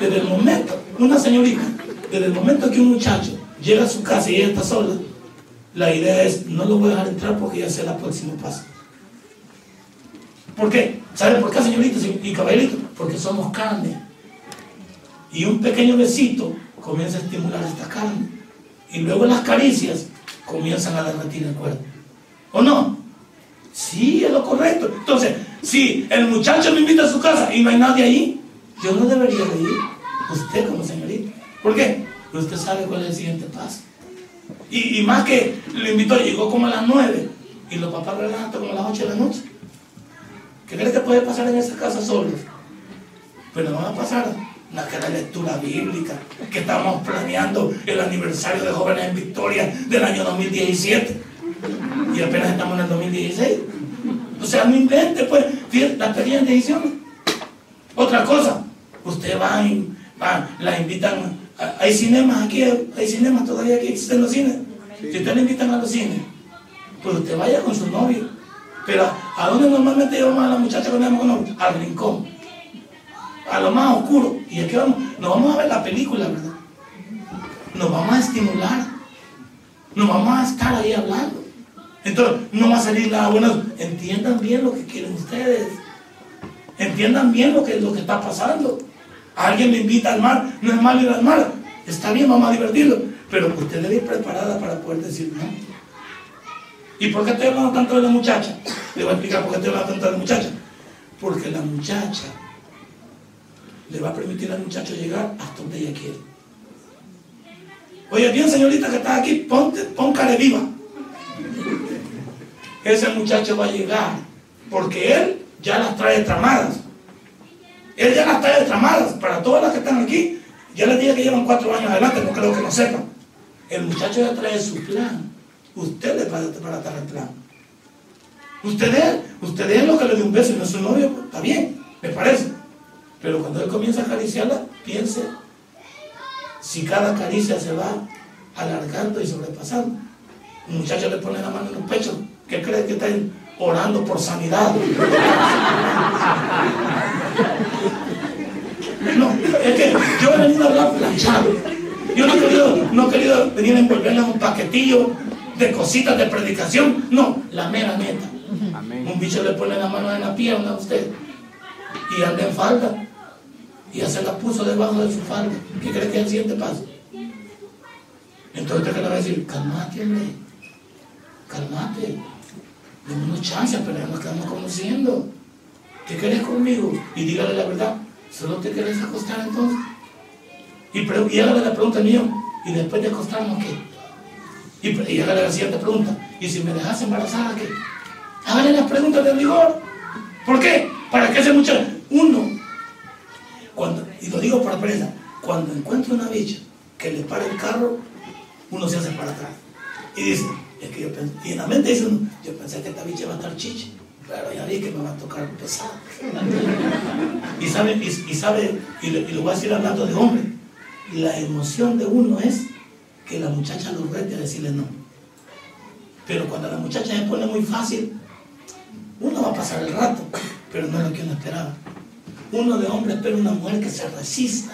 desde el momento, una señorita, desde el momento que un muchacho llega a su casa y ella está sola, la idea es, no lo voy a dejar entrar porque ya sé el próximo paso. ¿Por qué? ¿Saben por qué, señoritas y caballeritos? Porque somos carne. Y un pequeño besito comienza a estimular esta carne. Y luego las caricias comienzan a derretir el cuerpo. ¿O no? Sí, es lo correcto. Entonces, si el muchacho me invita a su casa y no hay nadie ahí, yo no debería de ir. Usted como señorita. ¿Por qué? Porque usted sabe cuál es el siguiente paso. Y, más que lo invitó, llegó como a las 9 y los papás relajan como a las 8 de la noche. ¿Qué crees que puede pasar en esa casa solos? Pues no van a pasar cara lectura bíblica, que estamos planeando el aniversario de Jóvenes en Victoria del año 2017 y apenas estamos en el 2016. O sea, no invente, pues, las pequeñas decisiones. Otra cosa, usted va, y, va la invitan, hay cinemas aquí, hay cinemas todavía que existen los cines. Si usted le invitan a los cines, pues usted vaya con su novio. Pero ¿a dónde normalmente llevamos a la muchacha cuando vamos con novio? Al rincón. A lo más oscuro. Y es que vamos, nos vamos a ver la película, ¿verdad? Nos vamos a estimular. Nos vamos a estar ahí hablando. Entonces, no va a salir nada bueno. Entiendan bien lo que quieren ustedes. Entiendan bien lo que, lo que está pasando. Alguien le invita al mar, no es malo ir al mar. Está bien, vamos a divertirlo. Pero usted debe ir preparada para poder decir no. ¿Y por qué estoy hablando tanto de la muchacha? Le voy a explicar por qué estoy hablando tanto de la muchacha. Porque la muchacha le va a permitir al muchacho llegar hasta donde ella quiere. Oye, bien, señorita que está aquí, ponte, pon viva ese muchacho va a llegar, porque él ya las trae tramadas. Él ya las trae tramadas para todas las que están aquí. Ya les dije que llevan cuatro años adelante, no creo que no sepan. El muchacho ya trae su plan. Usted le va a dar el plan. Usted es, usted es lo que le dio un beso y no es su novio, está bien, me parece. Pero cuando él comienza a acariciarla, piense si cada caricia se va alargando y sobrepasando. Un muchacho le pone la mano en el pecho, ¿Qué creen que están orando por sanidad? No, es que yo he venido a hablar planchado. Yo no he querido, no he querido venir a envolverles un paquetillo de cositas de predicación. No, la mera neta. Un bicho le pone la mano en la pierna a usted y anda en falda. Y ya se la puso debajo de su falda. ¿Qué cree que es el siguiente paso? Entonces usted le va a decir, calmate, hombre. Calmate. Dame chance, pero ya nos quedamos conociendo. ¿Qué querés conmigo? Y dígale la verdad. ¿Solo te querés acostar entonces? Y, y hágale la pregunta mía. ¿Y después de acostarnos qué? Y, y hágale la siguiente pregunta. ¿Y si me dejas embarazada qué? Hágale las preguntas de rigor. ¿Por qué? Para que ese muchacho, uno, cuando, y lo digo por experiencia, cuando encuentra una bicha que le para el carro, uno se hace para atrás. Y dice, que yo pensé, y en la mente dice yo pensé que esta bicha va a estar chiche, pero ya vi que me va a tocar pesado. y sabe, y, sabe, y, lo voy a decir hablando de hombre, la emoción de uno es que la muchacha lo rete a decirle no. Pero cuando la muchacha se pone muy fácil, uno va a pasar el rato, pero no es lo que uno esperaba. Uno de hombre espera una mujer que se resista,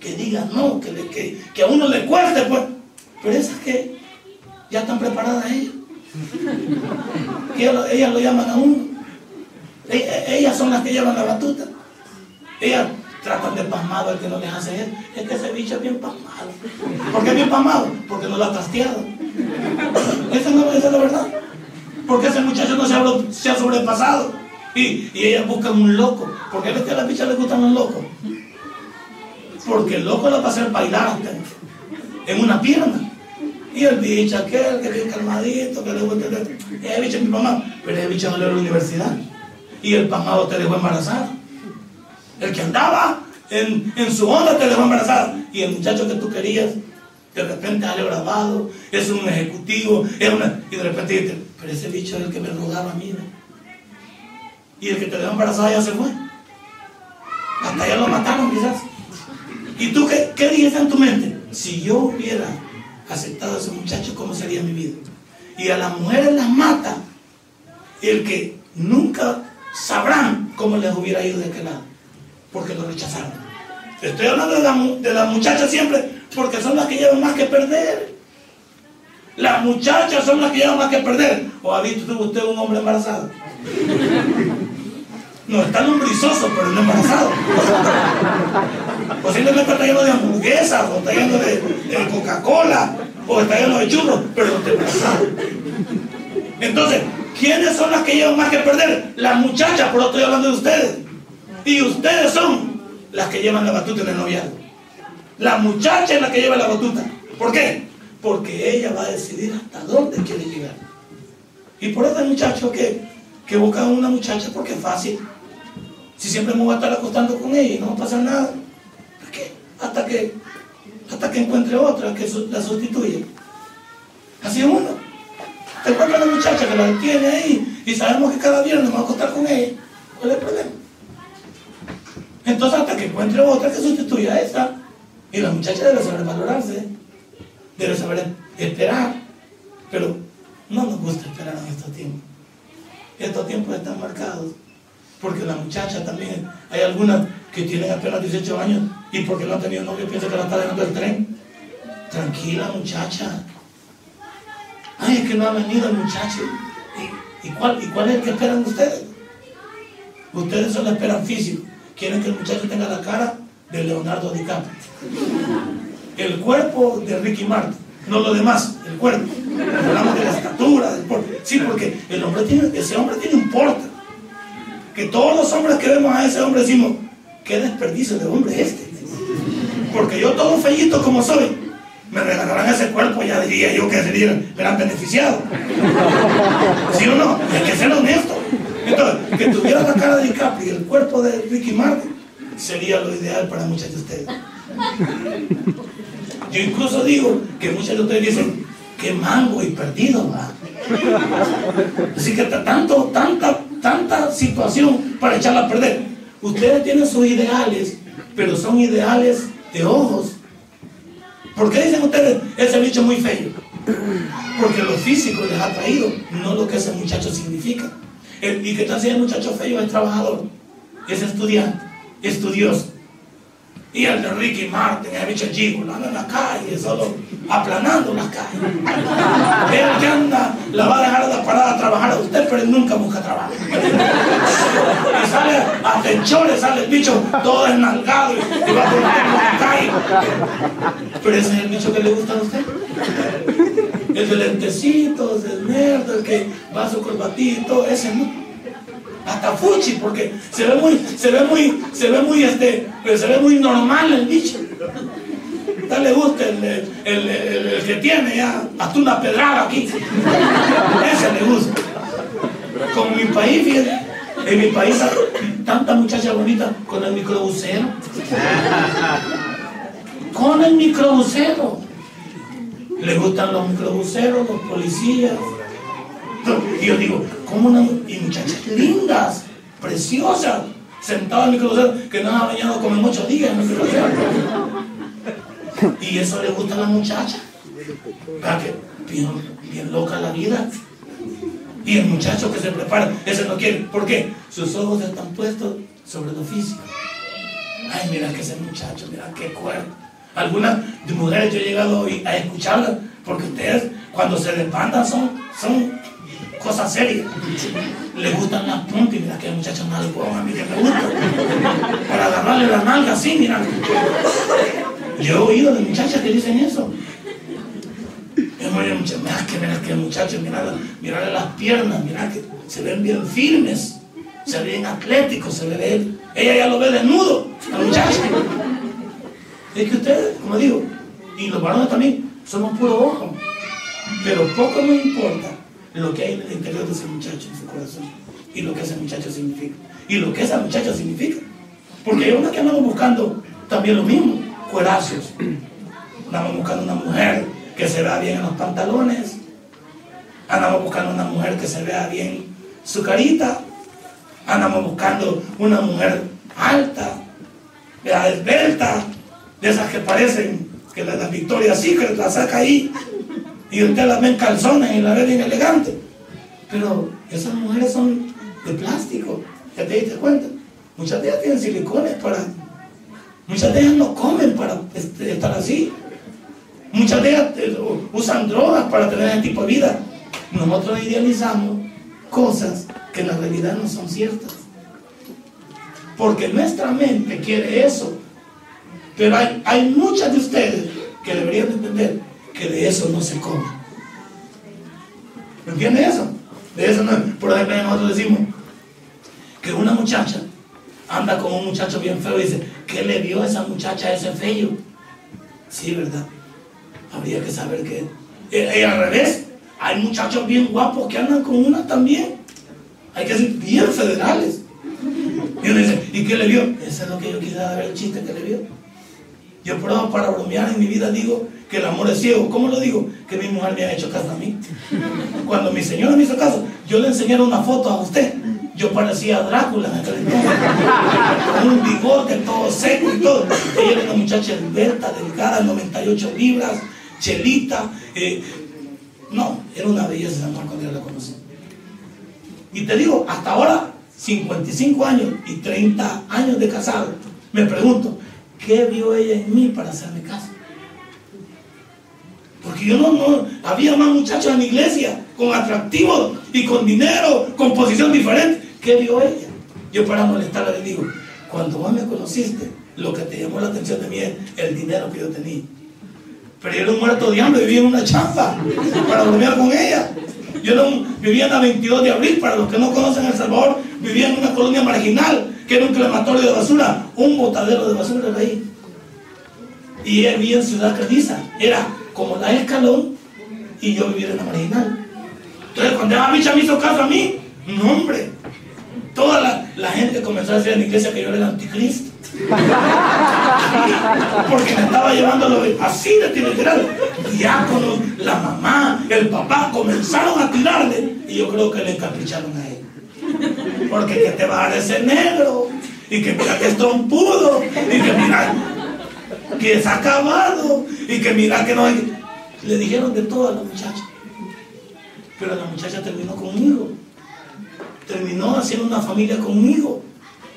que diga no, que, le, que, que a uno le cueste, pues. Pero esas que ya están preparadas ellas. Ellas, lo llaman a uno. E, e, ellas son las que llevan la batuta. Ellas tratan de pasmado al que no les hace eso. Es que ese bicho es bien pasmado. ¿Por qué es bien pasmado? Porque no lo ha trasteado. Esa, es la verdad. Porque ese muchacho no se ha, sobrepasado. Y, ellas buscan un loco. ¿Por qué que a las bichas les gustan los locos? Porque el loco lo va a hacer bailar en una pierna. Y el bicho aquel que viene calmadito, que le gusta. Ese bicho mi mamá, pero ese bicho no le a la universidad. Y el pasmado te dejó embarazada. El que andaba en, su onda te dejó embarazada. Y el muchacho que tú querías, de repente sale grabado, es un ejecutivo, es una, y de repente dice, pero ese bicho es el que me rogaba a mí. Y el que te dejó embarazada ya se fue. Hasta ya lo mataron quizás. ¿Y tú qué, qué dices en tu mente? Si yo hubiera aceptado a ese muchacho, ¿cómo sería mi vida? Y a las mujeres las mata el que nunca sabrán cómo les hubiera ido de aquel lado, porque lo rechazaron. Estoy hablando de las de muchachas siempre, porque son las que llevan más que perder. Las muchachas son las que llevan más que perder. ¿O ha visto usted un hombre embarazado? No, está lombrizoso, pero no embarazado. Posiblemente está lleno de hamburguesas, o está lleno de, Coca-Cola, o está lleno de churros, pero no está embarazado. Entonces, ¿quiénes son las que llevan más que perder? Las muchachas, por estoy hablando de ustedes. Y ustedes son las que llevan la batuta en el noviazgo. La muchacha es la que lleva la batuta. ¿Por qué? Porque ella va a decidir hasta dónde quiere llegar. Y por eso hay muchachos que, que buscan una muchacha porque es fácil. Si siempre me voy a estar acostando con ella y no va a pasar nada. ¿Por qué? Hasta que, hasta que encuentre otra que la sustituya. Así es uno. Te encuentra una muchacha que la tiene ahí y sabemos que cada viernes me voy a acostar con ella. ¿Cuál es el problema? Entonces hasta que encuentre otra que sustituya a esa. Y la muchacha debe saber valorarse. Debe saber esperar. Pero no nos gusta esperar en estos tiempos. Estos tiempos están marcados porque la muchacha también, hay algunas que tienen apenas 18 años y porque no han tenido novio piensa que la está dejando el tren. Tranquila muchacha. Ay, es que no ha venido el muchacho. ¿Y, cuál, ¿Y cuál es el que esperan ustedes? Ustedes solo esperan físico. Quieren que el muchacho tenga la cara de Leonardo DiCaprio. El cuerpo de Ricky Martin. No lo demás, el cuerpo. Hablamos de la estatura, del porte. Sí, porque el hombre tiene, ese hombre tiene un porte que todos los hombres que vemos a ese hombre decimos, qué desperdicio de hombre este. Porque yo todo fellito como soy, me regalarán ese cuerpo, ya diría yo que sería, me beneficiado. ¿Sí o no? Hay que ser honesto. Entonces, que tuviera la cara de DiCaprio y el cuerpo de Ricky Martin sería lo ideal para muchos de ustedes. Yo incluso digo que muchos de ustedes dicen, qué mango y perdido va. Así que tanto, tanta tanta situación para echarla a perder. Ustedes tienen sus ideales, pero son ideales de ojos. ¿Por qué dicen ustedes ese bicho muy feo? Porque lo físico les ha traído, no lo que ese muchacho significa. y que tal si el muchacho feo es trabajador, es estudiante, estudioso. Y el de Ricky Martin, el bicho chico, anda en la calle, solo aplanando las calles. Él que anda, la va a dejar de parada a trabajar a usted, pero nunca busca trabajo. Y sale a tenchones, sale el bicho todo esnalgado y, va por la calle. Pero ese es el bicho que le gusta a usted. El de lentecitos, el nerd, el que va a su corbatito, ese no hasta fuchi, porque se ve muy, se ve muy, se ve muy, este, se ve muy normal el bicho. Tal le gusta el, el, que tiene ya hasta una pedrada aquí. Ese le gusta. Como mi país, fíjate, en mi país tanta muchacha bonita con el microbusero. Con el microbusero. Le gustan los microbuseros, los policías, y yo digo, ¿cómo una y muchachas lindas, preciosas, sentadas en mi crucero, que no han bañado como ocho días en mi crucero? Y eso le gusta a la muchacha. ¿Verdad que bien, bien loca la vida? Y el muchacho que se prepara, ese no quiere. ¿Por qué? Sus ojos están puestos sobre lo físico. Ay, mira que ese muchacho, mira qué cuerpo. Algunas mujeres yo he llegado a escucharlas, porque ustedes cuando se levantan son, son cosas serias. Le gustan las puntas mira que el muchacho nalgón a mí que me gusta. Para agarrarle la nalga así, mira. Yo he oído de muchachas que dicen eso. Mira que, mira que muchacho, mira, mira las piernas, mira que se ven bien firmes, se ven atléticos, se ve él. Ella ya lo ve desnudo, la muchacha. Es que ustedes, como digo, y los varones también, somos puro ojo. Pero poco nos importa lo que hay en el interior de ese muchacho, en su corazón, y lo que ese muchacho significa, y lo que esa muchacha significa. Porque hay una que andamos buscando también lo mismo, cuerazos. Andamos buscando una mujer que se vea bien en los pantalones, andamos buscando una mujer que se vea bien su carita, andamos buscando una mujer alta, esbelta, de esas que parecen que la, la Victoria Secret la saca ahí y usted las ve en calzones y la ve bien elegante. Pero esas mujeres son de plástico, ya te diste cuenta. Muchas de ellas tienen silicones para... Muchas de ellas no comen para este, estar así. Muchas de ellas eh, usan drogas para tener ese tipo de vida. Nosotros idealizamos cosas que en la realidad no son ciertas. Porque nuestra mente quiere eso. Pero hay, hay muchas de ustedes que deberían entender que de eso no se come. ¿Me entiende eso? De eso no. Por ejemplo, nosotros decimos que una muchacha anda con un muchacho bien feo y dice, ¿qué le dio esa muchacha a ese feo? Sí, ¿verdad? Habría que saber que... Y, y al revés, hay muchachos bien guapos que andan con una también. Hay que ser bien federales. Y uno dice, ¿y qué le vio? Eso es lo que yo quisiera ver el chiste que le vio. Yo pruebo para bromear en mi vida digo que el amor es ciego. ¿Cómo lo digo? Que mi mujer me ha hecho caso a mí. Cuando mi señora me hizo caso, yo le enseñé una foto a usted. Yo parecía Drácula en aquel. Con un bigote todo seco y todo. Ella era una muchacha esbelta, delgada, 98 libras, chelita. eh, no, era una belleza esa mujer cuando yo la conocí. Y te digo, hasta ahora, 55 años y 30 años de casado, me pregunto, ¿qué vio ella en mí para hacerme caso? Porque yo no, no, había más muchachos en la iglesia, con atractivo y con dinero, con posición diferente. ¿Qué vio ella? Yo para molestarla le digo, cuando vos me conociste, lo que te llamó la atención de mí es el dinero que yo tenía. Pero yo era un muerto de hambre, vivía en una chamba para dormir con ella. Yo un- vivía en la 22 de abril, para los que no conocen El Salvador, vivía en una colonia marginal, que era un crematorio de basura, un botadero de basura ahí. Y vivía en Ciudad Cadiza, era como la escalón, y yo vivía en la marginal. Entonces cuando esa bicha me hizo caso a mí, no hombre, toda la, la gente comenzó a decir en la iglesia que yo era el anticristo. Porque me estaba llevando de- así de literal. Diáconos, la mamá, el papá comenzaron a tirarle y yo creo que le encapricharon a él. Porque que te va a dar ese negro y que mira que es trompudo y que mira que es acabado y que mira que no hay... Le dijeron de todo a la muchacha. Pero la muchacha terminó conmigo. Terminó haciendo una familia conmigo.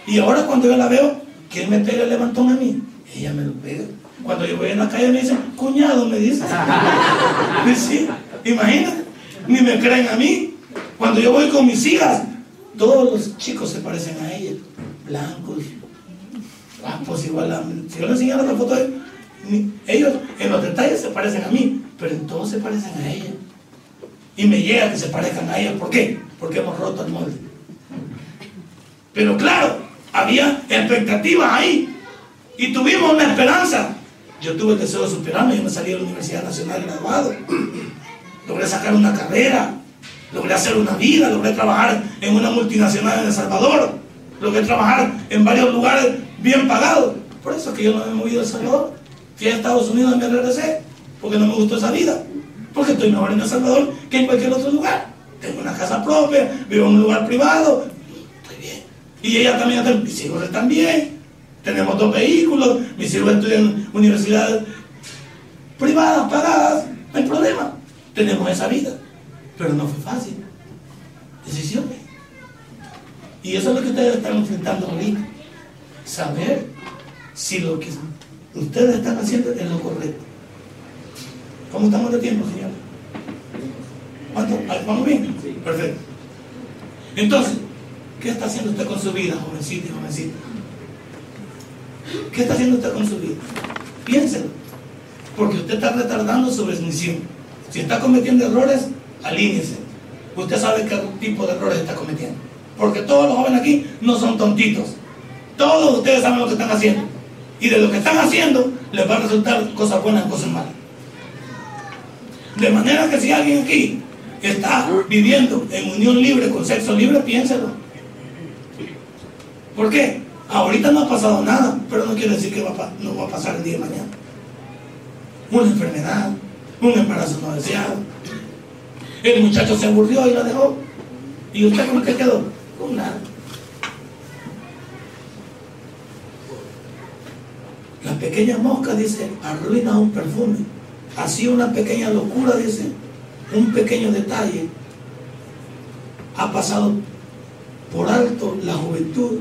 Y ahora cuando yo la veo, ¿quién me pega el levantón a mí? Ella me lo pega. Cuando yo voy en la calle me dicen, cuñado, me dice. Sí, imagínate, ni me creen a mí. Cuando yo voy con mis hijas, todos los chicos se parecen a ella. Blancos, guapos, igual a Si yo le enseñara la foto de ellos, en los detalles se parecen a mí, pero en todo se parecen a ella. Y me llega que se parezcan a ella. ¿Por qué? Porque hemos roto el molde. Pero claro, había expectativas ahí. Y tuvimos una esperanza. Yo tuve el deseo de superarme. Yo me salí de la Universidad Nacional graduado. Logré sacar una carrera. Logré hacer una vida. Logré trabajar en una multinacional en El Salvador. Logré trabajar en varios lugares bien pagados. Por eso es que yo no me he movido a Salvador. Fui a Estados Unidos y me regresé. Porque no me gustó esa vida. Porque estoy mejor en El Salvador que en cualquier otro lugar. Tengo una casa propia, vivo en un lugar privado. Estoy bien. Y ella también, mis hijos están bien. Tenemos dos vehículos, mis hijos estudian universidades privadas, pagadas, no hay problema. Tenemos esa vida. Pero no fue fácil. Decisiones. Y eso es lo que ustedes están enfrentando ahorita. Saber si lo que ustedes están haciendo es lo correcto. ¿Cómo estamos de tiempo, señor? ¿Cuánto? Ahí ¿Vamos bien? Perfecto. Entonces, ¿qué está haciendo usted con su vida, jovencito y jovencita? ¿Qué está haciendo usted con su vida? Piénselo. Porque usted está retardando su bendición. Si está cometiendo errores, alíñese. Usted sabe qué tipo de errores está cometiendo. Porque todos los jóvenes aquí no son tontitos. Todos ustedes saben lo que están haciendo. Y de lo que están haciendo, les va a resultar cosas buenas y cosas malas. De manera que si alguien aquí está viviendo en unión libre con sexo libre, piénselo. ¿Por qué? Ahorita no ha pasado nada, pero no quiere decir que no va a pasar el día de mañana. Una enfermedad, un embarazo no deseado. El muchacho se aburrió y la dejó. ¿Y usted con qué quedó? Con nada. La pequeña mosca, dice, arruina un perfume. Así una pequeña locura, dice, un pequeño detalle ha pasado por alto la juventud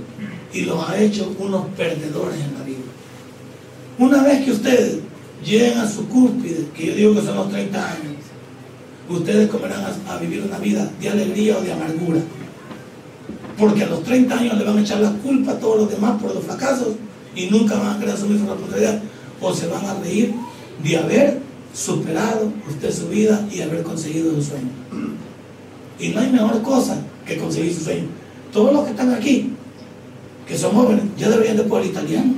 y los ha hecho unos perdedores en la vida. Una vez que ustedes lleguen a su cúspide, que yo digo que son los 30 años, ustedes comerán a, a vivir una vida de alegría o de amargura. Porque a los 30 años le van a echar la culpa a todos los demás por los fracasos y nunca van a querer asumir su responsabilidad. O se van a reír de haber superado usted su vida y haber conseguido su sueño. Y no hay mejor cosa que conseguir su sueño. Todos los que están aquí, que son jóvenes, ya deberían de poder italiano.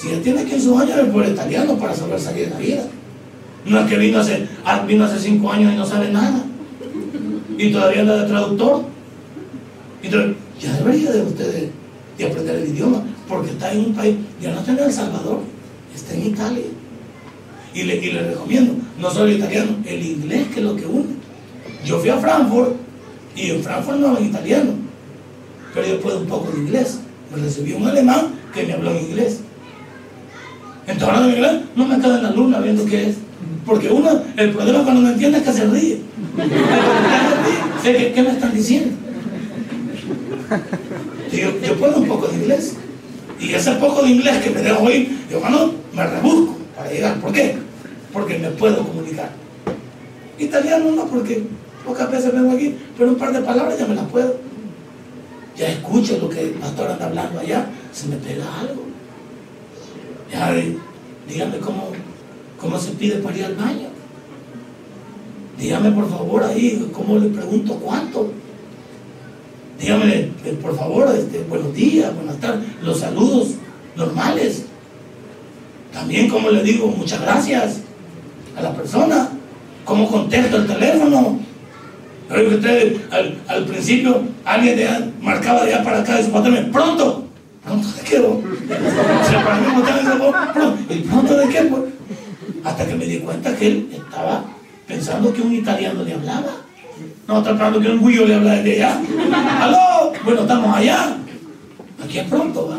Si él tiene 15 años, debe poder italiano para saber salir de la vida. No es que vino hace, ah, vino hace 5 años y no sabe nada. Y todavía anda de traductor. Entonces, ya debería de ustedes de aprender el idioma, porque está en un país, ya no está en El Salvador, está en Italia. Y le, y le recomiendo, no solo el italiano, el inglés que es lo que une. Yo fui a Frankfurt y en Frankfurt no hablan italiano, pero yo puedo un poco de inglés. Me recibí un alemán que me habló en inglés. Entonces hablando en inglés, no me queda en la luna viendo qué es. Porque uno, el problema cuando no entiende es que se ríe. ¿Qué, ¿Qué me están diciendo? Yo puedo un poco de inglés. Y ese poco de inglés que me dejo oír, yo bueno, me rebusco para llegar. ¿Por qué? Porque me puedo comunicar. Italiano no, porque pocas veces vengo aquí, pero un par de palabras ya me las puedo. Ya escucho lo que el pastor anda hablando allá, se me pega algo. Ya, dígame cómo, cómo se pide para ir al baño. Dígame por favor ahí, cómo le pregunto cuánto. Dígame, eh, por favor, este, buenos días, buenas tardes, los saludos normales. También, como le digo, muchas gracias a la persona. ¿Cómo contesto el teléfono? Pero usted, al, principio, alguien de, marcaba de allá para acá y patrón, pronto, pronto de qué, ¿y pronto de qué? Hasta que me di cuenta que él estaba pensando que un italiano le hablaba. No, está esperando que un guillo le habla desde allá. ¡Aló! Bueno, estamos allá. Aquí es pronto, ¿va?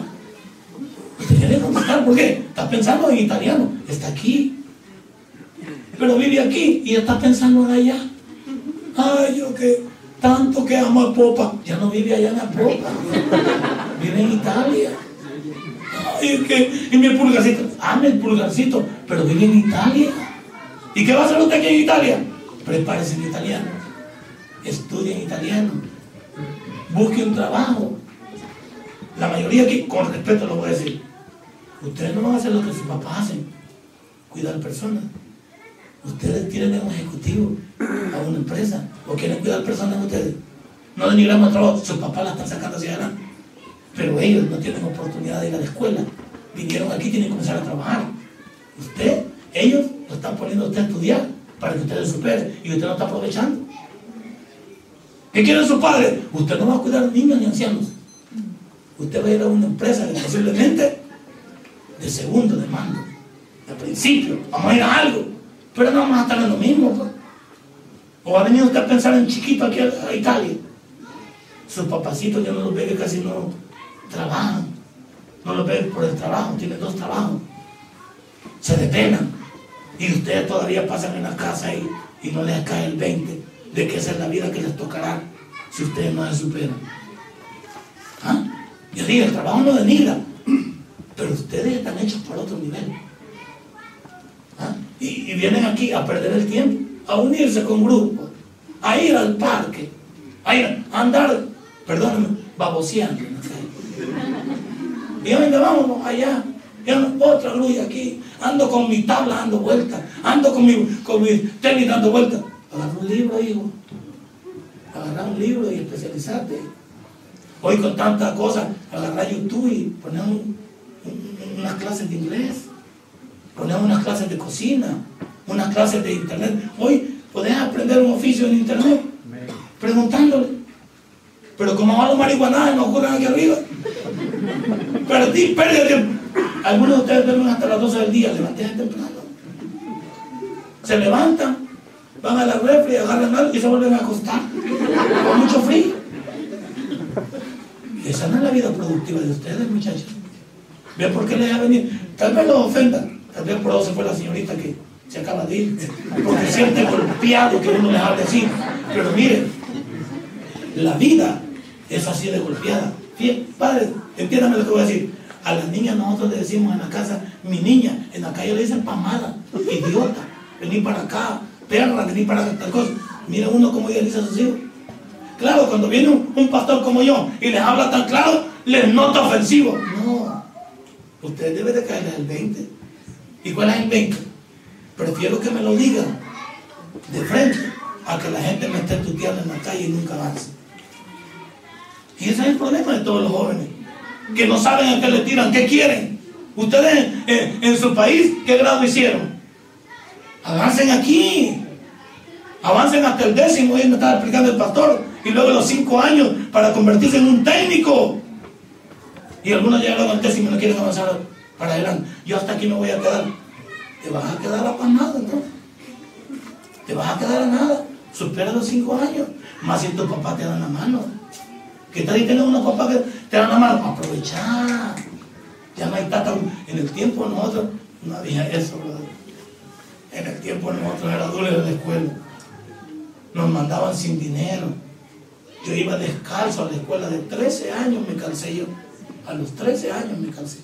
Usted quiere contestar, ¿por qué? Está pensando en italiano. Está aquí. Pero vive aquí y está pensando en allá. Ay, yo que tanto que amo a Popa. Ya no vive allá en la Popa. Vive en Italia. Ay, es que, y mi pulgarcito, ame el pulgarcito, pero vive en Italia. ¿Y qué va a hacer usted aquí en Italia? Prepárese en italiano. Estudie en italiano. Busque un trabajo. La mayoría aquí, con respeto lo voy a decir, ustedes no van a hacer lo que sus papás hacen, cuidar personas. Ustedes tienen un ejecutivo a una empresa o quieren cuidar personas ustedes. No denigramos trabajo, sus papás la están sacando hacia adelante. Pero ellos no tienen oportunidad de ir a la escuela. Vinieron aquí, tienen que comenzar a trabajar. Usted, ellos lo están poniendo a usted a estudiar para que usted supere y usted no está aprovechando. ¿Qué quieren sus padres? Usted no va a cuidar niños ni ancianos. Usted va a ir a una empresa que posiblemente de segundo de mando, de principio, vamos a ir a algo, pero no vamos a estar en lo mismo. Pues. O ha venido usted a pensar en chiquito aquí a Italia. Sus papacitos ya no los ve que casi no trabajan. No los ve por el trabajo, tienen dos trabajos. Se depenan. Y ustedes todavía pasan en la casa y, y no les cae el 20 de que esa es la vida que les tocará si ustedes no se superan. ¿Ah? Yo digo, el trabajo no denigra, pero ustedes están hechos por otro nivel. ¿Ah? Y, vienen aquí a perder el tiempo, a unirse con grupos, a ir al parque, a ir a andar, perdónenme, baboseando calle. Y vámonos allá. Ya otra grulla aquí. Ando con mi tabla dando vueltas. Ando con mi, con mi tenis dando vueltas. Agarra un libro, hijo. Agarra un libro y especializarte. Hoy con tantas cosas, agarrar YouTube y poner un, un, unas clases de inglés, poner unas clases de cocina, unas clases de internet. Hoy podés aprender un oficio en internet preguntándole. Pero como van los marihuanadas no ocurren aquí arriba. Perdí, de tiempo. Algunos de ustedes duermen hasta las 12 del día, levanten temprano. Se levantan, van a la refri, agarran algo y se vuelven a acostar. Con mucho frío. Esa no es la vida productiva de ustedes, muchachos. ¿Ve por qué le ha venido? Tal vez lo ofenda. Tal vez por eso se fue la señorita que se acaba de ir. Porque siente golpeado que uno le hable así. Pero mire, la vida es así de golpeada. Bien, padre, entiéndame lo que voy a decir. A las niñas nosotros le decimos en la casa, mi niña, en la calle le dicen pamada, idiota, vení para acá, perra, vení para acá, tal cosa. Mira uno como idealiza a sus hijos. Claro, cuando viene un, pastor como yo y les habla tan claro, les nota ofensivo. No, usted debe de caerle el 20. ¿Y cuál es el 20? Prefiero que me lo digan de frente a que la gente me esté tuteando en la calle y nunca avance. Y ese es el problema de todos los jóvenes, que no saben a qué le tiran, qué quieren. Ustedes en, en su país, ¿qué grado hicieron? Avancen aquí. Avancen hasta el décimo, y me estaba explicando el pastor, y luego los cinco años para convertirse en un técnico. Y algunos llegaron al décimo y no quieren avanzar para adelante. Yo hasta aquí me voy a quedar. Te vas a quedar a nada, entonces. Te vas a quedar a nada. Supera los cinco años. Más si tu papá te da la mano. ¿Qué tal y tienes unos papás que te dan la mano? Aprovechar. Ya no hay tanta. En el tiempo nosotros no había eso, ¿verdad? En el tiempo nosotros era duro en la escuela. Nos mandaban sin dinero. Yo iba descalzo a la escuela de 13 años me calcé yo. A los 13 años me calcé.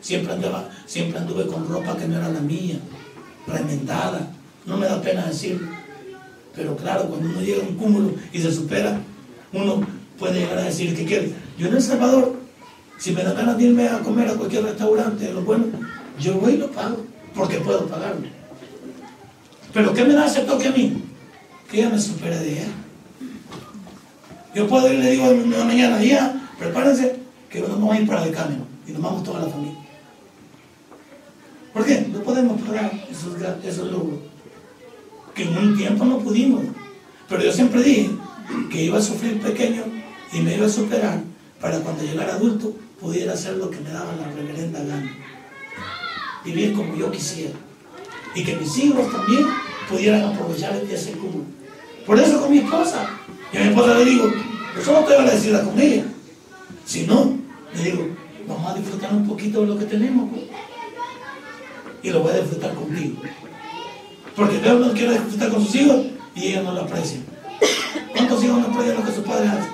Siempre andaba, siempre anduve con ropa que no era la mía, remendada. No me da pena decirlo. Pero claro, cuando uno llega a un cúmulo y se supera, uno puede llegar a decir que quiere. Yo en El Salvador, si me da ganas de irme a comer a cualquier restaurante de los buenos, yo voy y lo pago, porque puedo pagarlo. Pero ¿qué me da ese toque a mí? Que ella me supere de ella. Yo puedo ir y le digo mañana, ya, prepárense, que nos vamos a ir para el camino y nos vamos toda la familia. ¿Por qué? No podemos pagar esos, esos logros. Que en un tiempo no pudimos. Pero yo siempre dije que iba a sufrir pequeño y me iba a superar para cuando llegara adulto pudiera hacer lo que me daba la reverenda gana. Vivir como yo quisiera. Y que mis hijos también pudieran aprovechar el día cúmulo. Por eso con mi esposa. Y a mi esposa le digo, yo solo estoy agradecida con ella. Si no, le digo, vamos a disfrutar un poquito de lo que tenemos. pues. Y lo voy a disfrutar contigo. Porque Dios no quiere disfrutar con sus hijos y ella no lo aprecia. ¿Cuántos hijos no aprecian lo que sus padres hacen?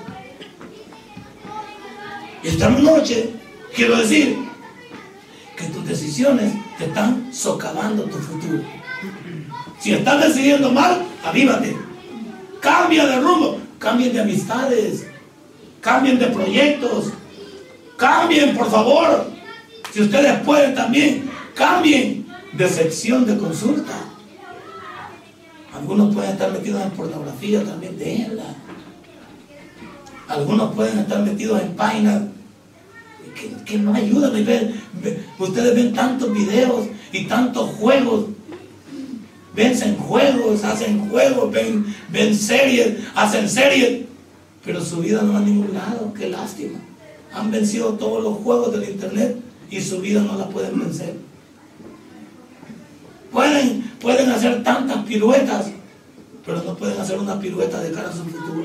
Y esta noche quiero decir que tus decisiones te están socavando tu futuro. Si estás decidiendo mal, avívate. Cambia de rumbo. Cambien de amistades. Cambien de proyectos. Cambien, por favor. Si ustedes pueden también, cambien de sección de consulta. Algunos pueden estar metidos en pornografía, también déjenla. Algunos pueden estar metidos en páginas que, que no ayudan. Y ven- ve- ustedes ven tantos videos y tantos juegos. Vencen juegos, hacen juegos, ven, ven series, hacen series. Pero su vida no va a ningún lado. Qué lástima. Han vencido todos los juegos del internet y su vida no la pueden vencer. Pueden, pueden hacer tantas piruetas, pero no pueden hacer una pirueta de cara a su futuro.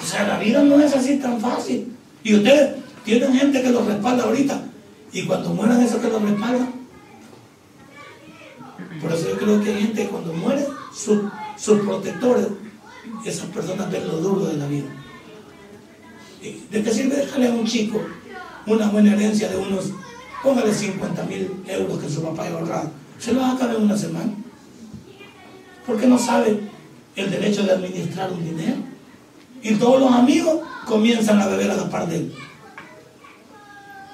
O sea, la vida no es así tan fácil. Y ustedes tienen gente que los respalda ahorita. Y cuando mueran esos que los respaldan. Por eso yo creo que hay gente que cuando muere, su- sus protectores, esas personas ven lo duro de la vida. ¿Y ¿De qué sirve dejarle a un chico una buena herencia de unos, póngale 50 mil euros que su papá haya ahorrado? Se los acaba en una semana. Porque no sabe el derecho de administrar un dinero. Y todos los amigos comienzan a beber a la par de él.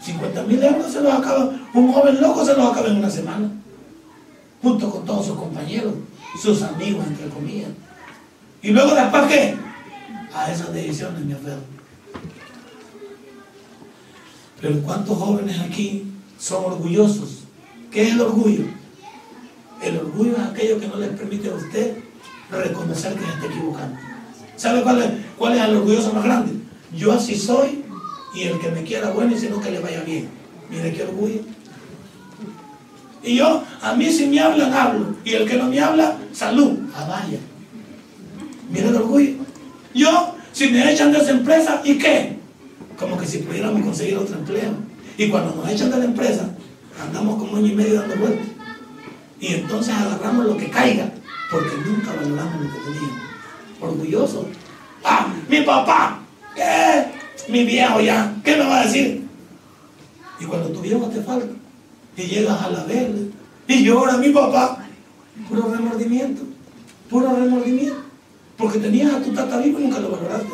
50 mil euros se los acaba, un joven loco se los acaba en una semana. Junto con todos sus compañeros, sus amigos, entre comillas. Y luego después, ¿qué? A esas decisiones me aferro. Pero ¿cuántos jóvenes aquí son orgullosos? ¿Qué es el orgullo? El orgullo es aquello que no les permite a usted reconocer que se está equivocando. ¿Sabe cuál es, cuál es el orgulloso más grande? Yo así soy y el que me quiera bueno y si no que le vaya bien. Mire qué orgullo. Y yo, a mí si me hablan, hablo. Y el que no me habla, salud. Ah, vaya. Mire el orgullo. Yo, si me echan de esa empresa, ¿y qué? como que si pudiéramos conseguir otro empleo. Y cuando nos echan de la empresa, andamos como año y medio dando vueltas. Y entonces agarramos lo que caiga, porque nunca valoramos lo que teníamos. Orgulloso. Ah, mi papá, ¿qué? Mi viejo ya, ¿qué me va a decir? Y cuando tu viejo te falta, y llegas a la verde, y llora mi papá, puro remordimiento, puro remordimiento. Porque tenías a tu tata vivo y nunca lo valoraste.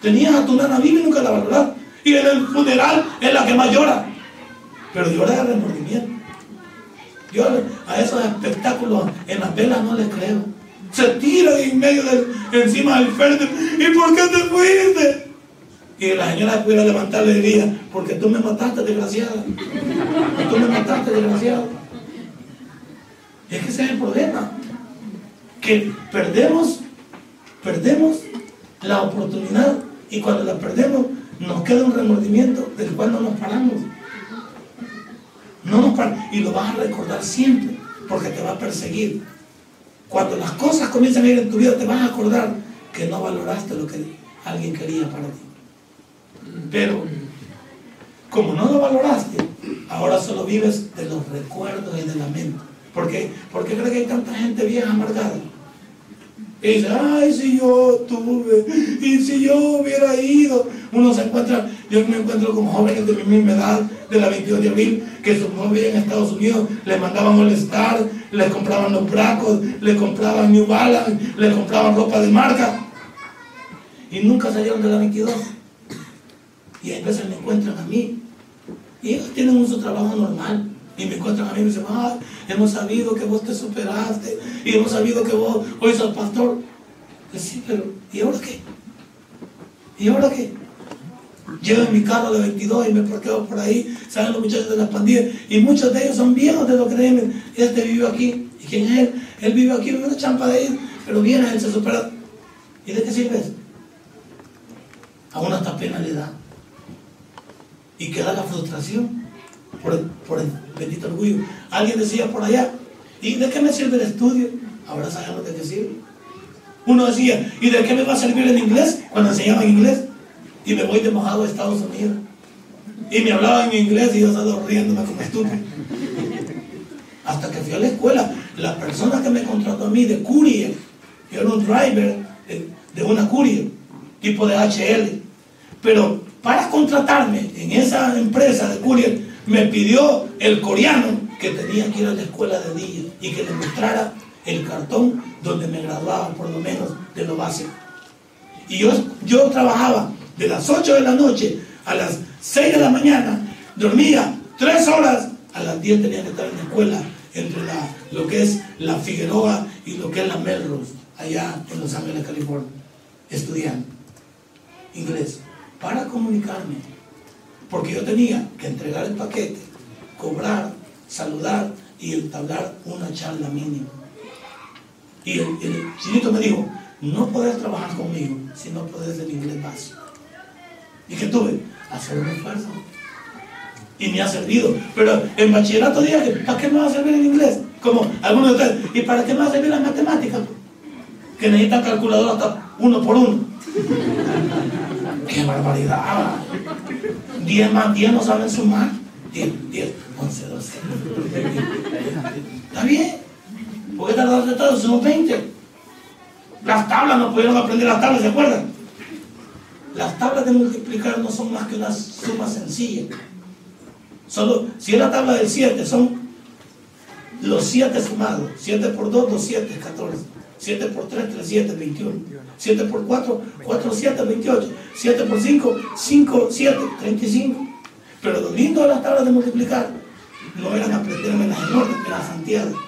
Tenías a tu nana viva y nunca la valoraste. Y en el funeral es la que más llora. Pero llora de remordimiento. Yo a esos espectáculos en las velas no les creo. Se tira en medio del, encima del frente. ¿Y por qué te fuiste? Y la señora pudiera levantarle y diría, porque tú me mataste, desgraciada. Tú me mataste, desgraciado. Es que ese es el problema. Que perdemos, perdemos la oportunidad y cuando la perdemos nos queda un remordimiento del cual no nos paramos. No nos paramos. Y lo vas a recordar siempre porque te va a perseguir. Cuando las cosas comienzan a ir en tu vida te vas a acordar que no valoraste lo que alguien quería para ti. Pero como no lo valoraste, ahora solo vives de los recuerdos y de la mente. ¿Por qué? Porque cree que hay tanta gente vieja amargada. Y dice, ay, si yo tuve, y si yo hubiera ido. Uno se encuentra, yo me encuentro con jóvenes de mi misma edad, de la 22 de abril, que su novia en Estados Unidos les mandaban molestar, les compraban los bracos, les compraban New Balance, les compraban ropa de marca. Y nunca salieron de la 22. Y a veces me encuentran a mí. Y ellos tienen su trabajo normal. Y me encuentran a mí y me dicen, ah, hemos sabido que vos te superaste. Y hemos sabido que vos hoy sos pastor. Pues ¿y ahora qué? ¿Y ahora qué? Llevo en mi carro de 22 y me parqueo por ahí, salen los muchachos de las pandillas, y muchos de ellos son viejos de lo que creen. Este vive aquí. ¿Y quién es él? Él vive aquí, vive una champa de ir, pero viene, él se supera. ¿Y de qué sirve eso? A una hasta pena le da. Y queda la frustración por el, por bendito orgullo. Alguien decía por allá, ¿y de qué me sirve el estudio? Ahora sabemos de qué sirve. Uno decía, ¿y de qué me va a servir el inglés cuando enseñaba inglés? Y me voy de mojado a Estados Unidos. Y me hablaban en inglés y yo estaba riéndome como estúpido. Hasta que fui a la escuela, la persona que me contrató a mí de courier, yo era un driver de, de una courier, tipo de HL. Pero para contratarme en esa empresa de courier, me pidió el coreano que tenía que ir a la escuela de día y que le mostrara el cartón donde me graduaba por lo menos de lo básico. Y yo, yo trabajaba de las 8 de la noche a las 6 de la mañana, dormía 3 horas, a las 10 tenía que estar en la escuela entre lo que es la Figueroa y lo que es la Melrose, allá en Los Ángeles, California, estudiando inglés para comunicarme. Porque yo tenía que entregar el paquete, cobrar, saludar y entablar una charla mínima. Y el, el chinito me dijo, no podés trabajar conmigo si no podés el inglés básico. ¿Y qué tuve? Hacer un esfuerzo. Y me ha servido. Pero en bachillerato dije ¿para qué me va a servir el inglés? Como algunos de ustedes, ¿y para qué me va a servir las matemáticas? Que necesitan calculadora hasta uno por uno. ¡Qué barbaridad! 10 más 10 no saben sumar. 10, 10, 11, 12. ¿Está bien? ¿Por qué tardaste tanto? Somos 20. Las tablas no pudieron aprender las tablas, ¿se acuerdan? Las tablas de multiplicar no son más que una suma sencilla. Solo, si es la tabla del 7, son los 7 sumados. 7 por 2, 2, 7, 14. 7 por 3, 3, 7, 21. 7 por 4, 4, 7, 28. 7 por 5, 5, 7, 35. Pero lo lindo de las tablas de multiplicar no eran aprenderme las enormes, eran Santiago.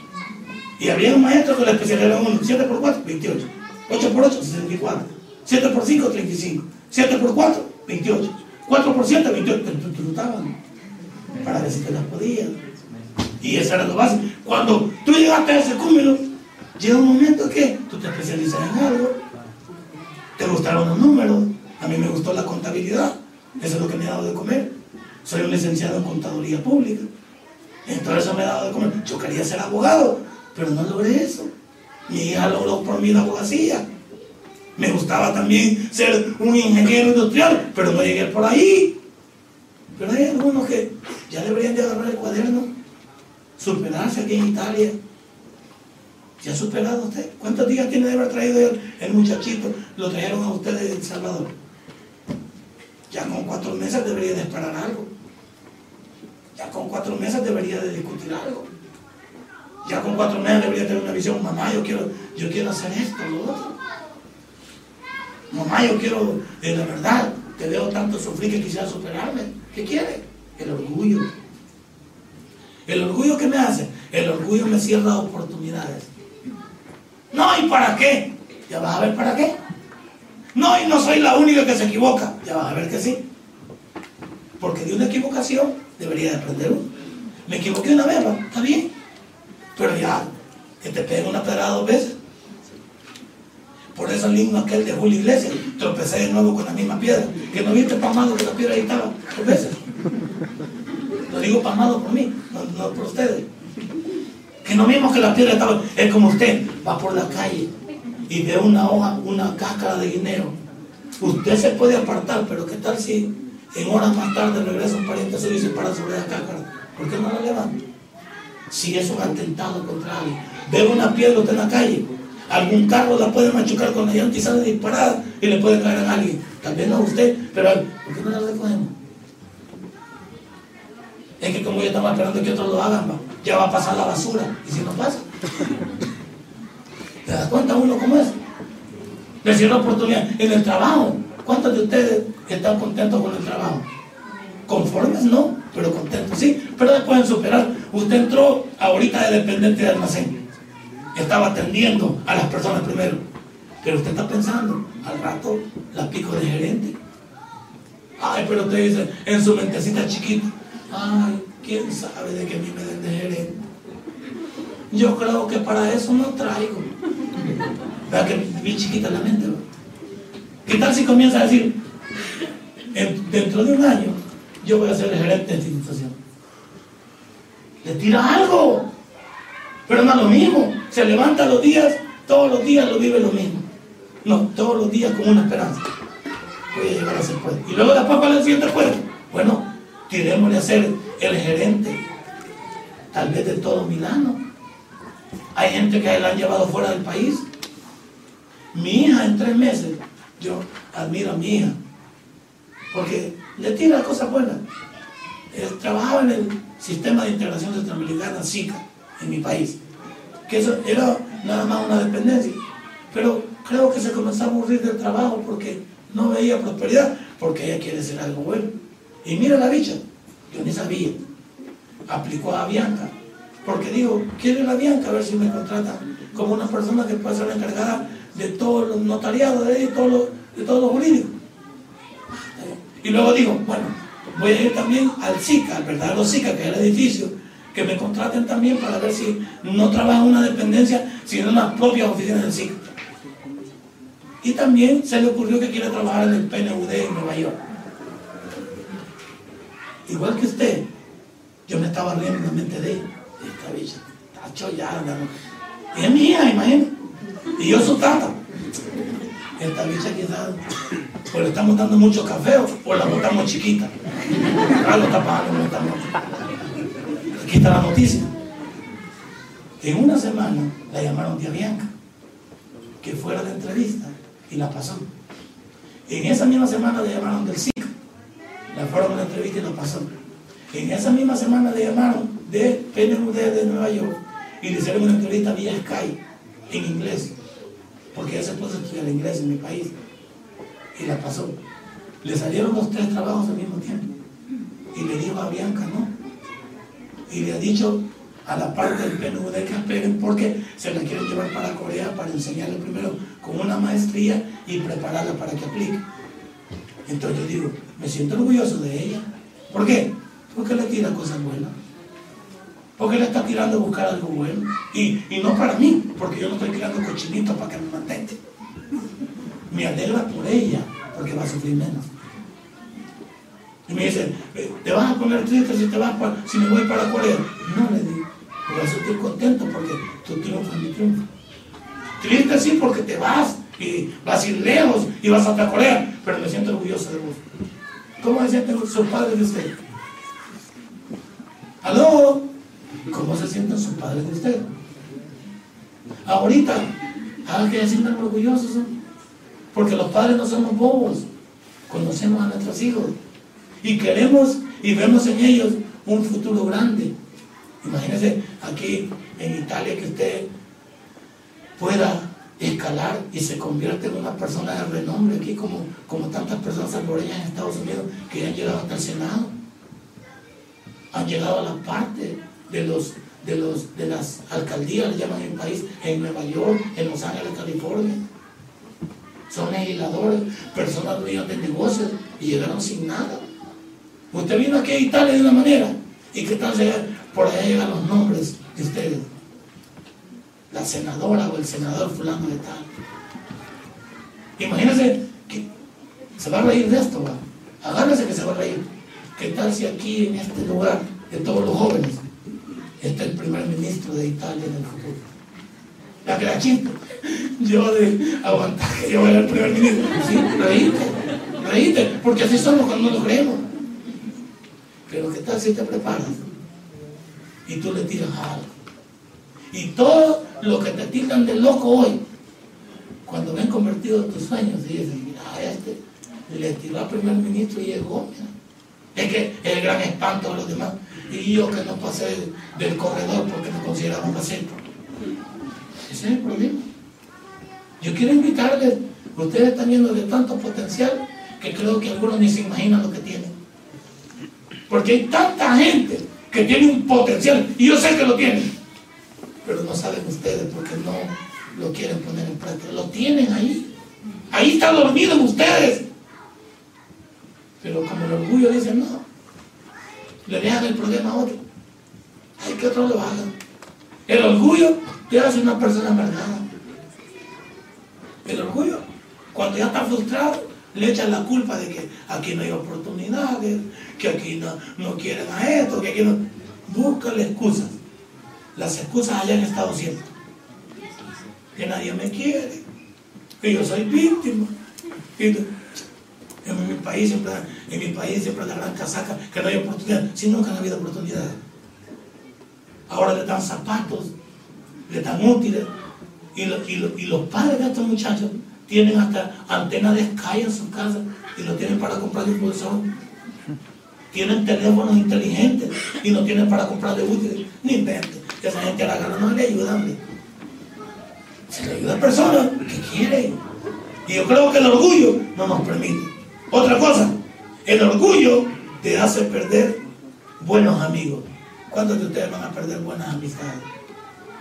Y había un maestro que era uno. 7 por 4, 28. 8 por 8, 64. 7 por 5, 35. 7 por 4, 28. 4 por 7, 28. Te trutaban para ver si te las podías. Y eso era lo básico. Cuando tú llegaste a ese cúmulo, llega un momento que tú te especializas en algo, te gustaron los números, a mí me gustó la contabilidad, eso es lo que me ha dado de comer. Soy un licenciado en contaduría pública, entonces eso me ha dado de comer. Yo quería ser abogado, pero no logré eso. Mi hija logró por mí la abogacía. Me gustaba también ser un ingeniero industrial, pero no llegué por ahí. Pero hay algunos que ya deberían de agarrar el cuaderno, superarse aquí en Italia. ¿Ya ha superado usted? ¿Cuántos días tiene de haber traído el, muchachito? Lo trajeron a ustedes de El Salvador. Ya con cuatro meses debería de esperar algo. Ya con cuatro meses debería de discutir algo. Ya con cuatro meses debería tener una visión. Mamá, yo quiero, yo quiero hacer esto, lo otro. Mamá, yo quiero, de la verdad, te veo tanto sufrir que quisiera superarme. ¿Qué quiere? El orgullo. ¿El orgullo qué me hace? El orgullo me cierra oportunidades. No, ¿y para qué? Ya vas a ver para qué. No, y no soy la única que se equivoca. Ya vas a ver que sí. Porque de una equivocación debería de aprender uno. Me equivoqué una vez, está bien. Pero ya, que te peguen una pedrada dos veces. Por eso el himno aquel de Julio Iglesias, tropecé de nuevo con la misma piedra. Que no viste pasmado que la piedra ahí estaba dos veces. Lo digo pasmado por mí, no, por ustedes. Que no vimos que la piedra estaba. Es como usted va por la calle y ve una hoja, una cáscara de dinero. Usted se puede apartar, pero ¿qué tal si en horas más tarde regresa un pariente suyo y se para sobre la cáscara? ¿Por qué no la levanta? Si es un atentado contra alguien. Ve una piedra usted en la calle Algún carro la puede machucar con la llanta y sale disparada y le puede caer a alguien. También no a usted, pero ¿por qué no la recogemos? Es que como yo estaba esperando que otros lo hagan, ya va a pasar la basura. ¿Y si no pasa? ¿Te das cuenta uno cómo es? Le la oportunidad. En el trabajo, ¿cuántos de ustedes están contentos con el trabajo? Conformes no, pero contentos sí. Pero después pueden superar. Usted entró ahorita de dependiente de almacén estaba atendiendo a las personas primero. Pero usted está pensando, al rato la pico de gerente. Ay, pero usted dice en su mentecita chiquita, ay, quién sabe de que a mí me den de gerente. Yo creo que para eso no traigo. Vea que bien chiquita la mente. ¿Qué tal si comienza a decir, dentro de un año, yo voy a ser el gerente de esta institución? Le tira algo. Pero no es lo mismo. Se levanta los días, todos los días lo vive lo mismo. No, todos los días con una esperanza. Voy a llegar a ser puesto. Y luego después, ¿cuál es el siguiente puesto? Bueno, tirémosle a ser el gerente, tal vez de todo Milano. Hay gente que la han llevado fuera del país. Mi hija en tres meses, yo admiro a mi hija, porque le tira cosas buenas. Eh, trabajaba en el sistema de integración centroamericana, SICA en mi país. Que eso era nada más una dependencia. Pero creo que se comenzó a aburrir del trabajo porque no veía prosperidad, porque ella quiere ser algo bueno. Y mira la bicha, yo ni sabía. Aplicó a Bianca, porque digo, quiero la Bianca a ver si me contrata como una persona que pueda ser la encargada de todos los notariados, de, todo de todos los jurídicos. Y luego digo, bueno, voy a ir también al SICA, al verdadero SICA, que es el edificio que me contraten también para ver si no trabajo en una dependencia, sino en las propias oficinas del SIC. Y también se le ocurrió que quiere trabajar en el PNUD en Nueva York. Igual que usted, yo me estaba riendo en la mente de esta bicha, está chollada. Y es hija, imagínate. Y yo su tata. Esta bicha quizás, pues le estamos dando mucho café o la botamos chiquita. Lo está pagando, estamos. Aquí está la noticia. En una semana la llamaron tía Bianca, que fuera de entrevista, y la pasó. En esa misma semana le llamaron del SIC, la fueron a la entrevista y la pasó. En esa misma semana le llamaron de PNUD de Nueva York y le hicieron una entrevista vía Skype en inglés, porque ya se puso estudiar inglés en mi país, y la pasó. Le salieron los tres trabajos al mismo tiempo. Y le dijo a Bianca, no, y le ha dicho a la parte del PNUD que esperen porque se la quieren llevar para Corea para enseñarle primero con una maestría y prepararla para que aplique. Entonces yo digo, me siento orgulloso de ella. ¿Por qué? Porque le tira cosas buenas. Porque le está tirando a buscar algo bueno. Y, y no para mí, porque yo no estoy tirando cochinitos para que me mantenga. Me alegra por ella, porque va a sufrir menos. Y me dicen, ¿te vas a poner triste si, te vas si me voy para Corea? No, le digo, por eso estoy contento porque tú triunfas mi triunfo. Triste sí porque te vas y vas a ir lejos y vas hasta Corea, pero me siento orgulloso de vos. ¿Cómo se sienten sus padres de usted? ¿Aló? ¿Cómo se sienten sus padres de usted? Ahorita, hagan que se sientan orgullosos, porque los padres no somos bobos, conocemos a nuestros hijos y queremos y vemos en ellos un futuro grande. Imagínense aquí en Italia que usted pueda escalar y se convierte en una persona de renombre aquí como, como tantas personas salvadoreñas en Estados Unidos que han llegado hasta el Senado. Han llegado a la parte de los de los de las alcaldías, le llaman en el país, en Nueva York, en Los Ángeles, California. Son legisladores, personas dueñas de negocios y llegaron sin nada. Usted vino aquí a Italia de una manera y que tal por ahí llegan los nombres de ustedes. La senadora o el senador fulano de tal. Imagínense que se va a reír de esto, ¿va? agárrese que se va a reír. ¿Qué tal si aquí en este lugar de todos los jóvenes está el primer ministro de Italia en el futuro? La que la chinto. Yo de aguantar que yo era el primer ministro. Sí, reíte, reíte, porque así somos cuando no lo creemos. Pero ¿qué tal si te preparas? Y tú le tiras algo. Y todo lo que te tiran de loco hoy, cuando ven convertido tus sueños, y dicen, mira, este le tiró al primer ministro y llegó, mira. Es que es el gran espanto de los demás. Y yo que no pasé del corredor porque me consideraban acento. Ese es el problema. Yo quiero invitarles, ustedes están viendo de tanto potencial que creo que algunos ni se imaginan lo que tienen. Porque hay tanta gente que tiene un potencial, y yo sé que lo tienen, pero no saben ustedes porque no lo quieren poner en práctica. Lo tienen ahí. Ahí está dormido en ustedes. Pero como el orgullo dice, no, le dejan el problema a otro. Hay que otro lo hagan. El orgullo te hace una persona amargada. El orgullo, cuando ya está frustrado, le echan la culpa de que aquí no hay oportunidades, que aquí no, no quieren a esto, que aquí no. Búscale excusas. Las excusas han estado siempre. Que nadie me quiere, que yo soy víctima. en mi país siempre, en mi país siempre la gran casaca, que no hay oportunidad. Si nunca han habido oportunidades. Ahora le dan zapatos, le dan útiles. Y, y los padres de estos muchachos tienen hasta antena de Sky en su casa y lo tienen para comprar un bolsón. Tienen teléfonos inteligentes y no tienen para comprar de útiles. Ni inventen. Esa gente a la gana no le ayudan. Se le ayuda a personas que quieren. Y yo creo que el orgullo no nos permite. Otra cosa, el orgullo te hace perder buenos amigos. ¿Cuántos de ustedes van a perder buenas amistades?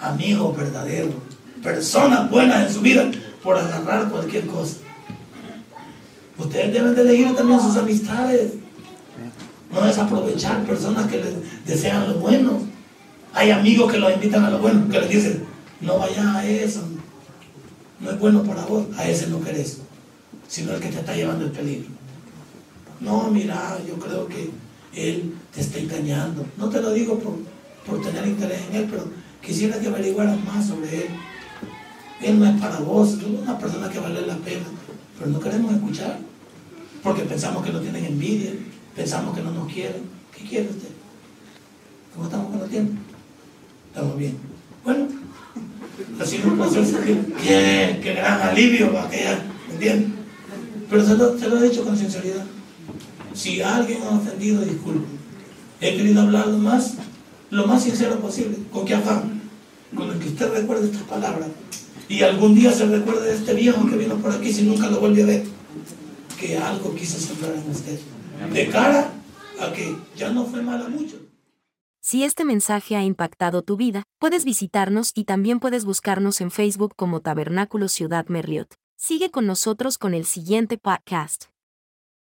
Amigos verdaderos, personas buenas en su vida por agarrar cualquier cosa. Ustedes deben de elegir también sus amistades. No desaprovechar personas que les desean lo bueno. Hay amigos que los invitan a lo bueno, que les dicen, no vayas a eso. No es bueno para vos, a ese no querés, sino el que te está llevando el peligro. No, mira, yo creo que él te está engañando. No te lo digo por, por tener interés en él, pero quisiera que averiguaras más sobre él. Él no es para vos, es una persona que vale la pena, pero no queremos escuchar, porque pensamos que no tienen envidia, pensamos que no nos quieren. ¿Qué quiere usted? ¿Cómo estamos con el tiempo? Estamos bien. Bueno, así no puede ser qué, qué gran alivio para que ella, ¿me entiende? Pero se lo, se lo he dicho con sinceridad. Si alguien ha ofendido, disculpe. He querido hablar más, lo más sincero posible. ¿Con qué afán? Con el que usted recuerde estas palabras y algún día se recuerde de este viejo que vino por aquí si nunca lo vuelve a ver, que algo quiso sembrar en usted, de cara a que ya no fue mala mucho. Si este mensaje ha impactado tu vida, puedes visitarnos y también puedes buscarnos en Facebook como Tabernáculo Ciudad Merliot. Sigue con nosotros con el siguiente podcast.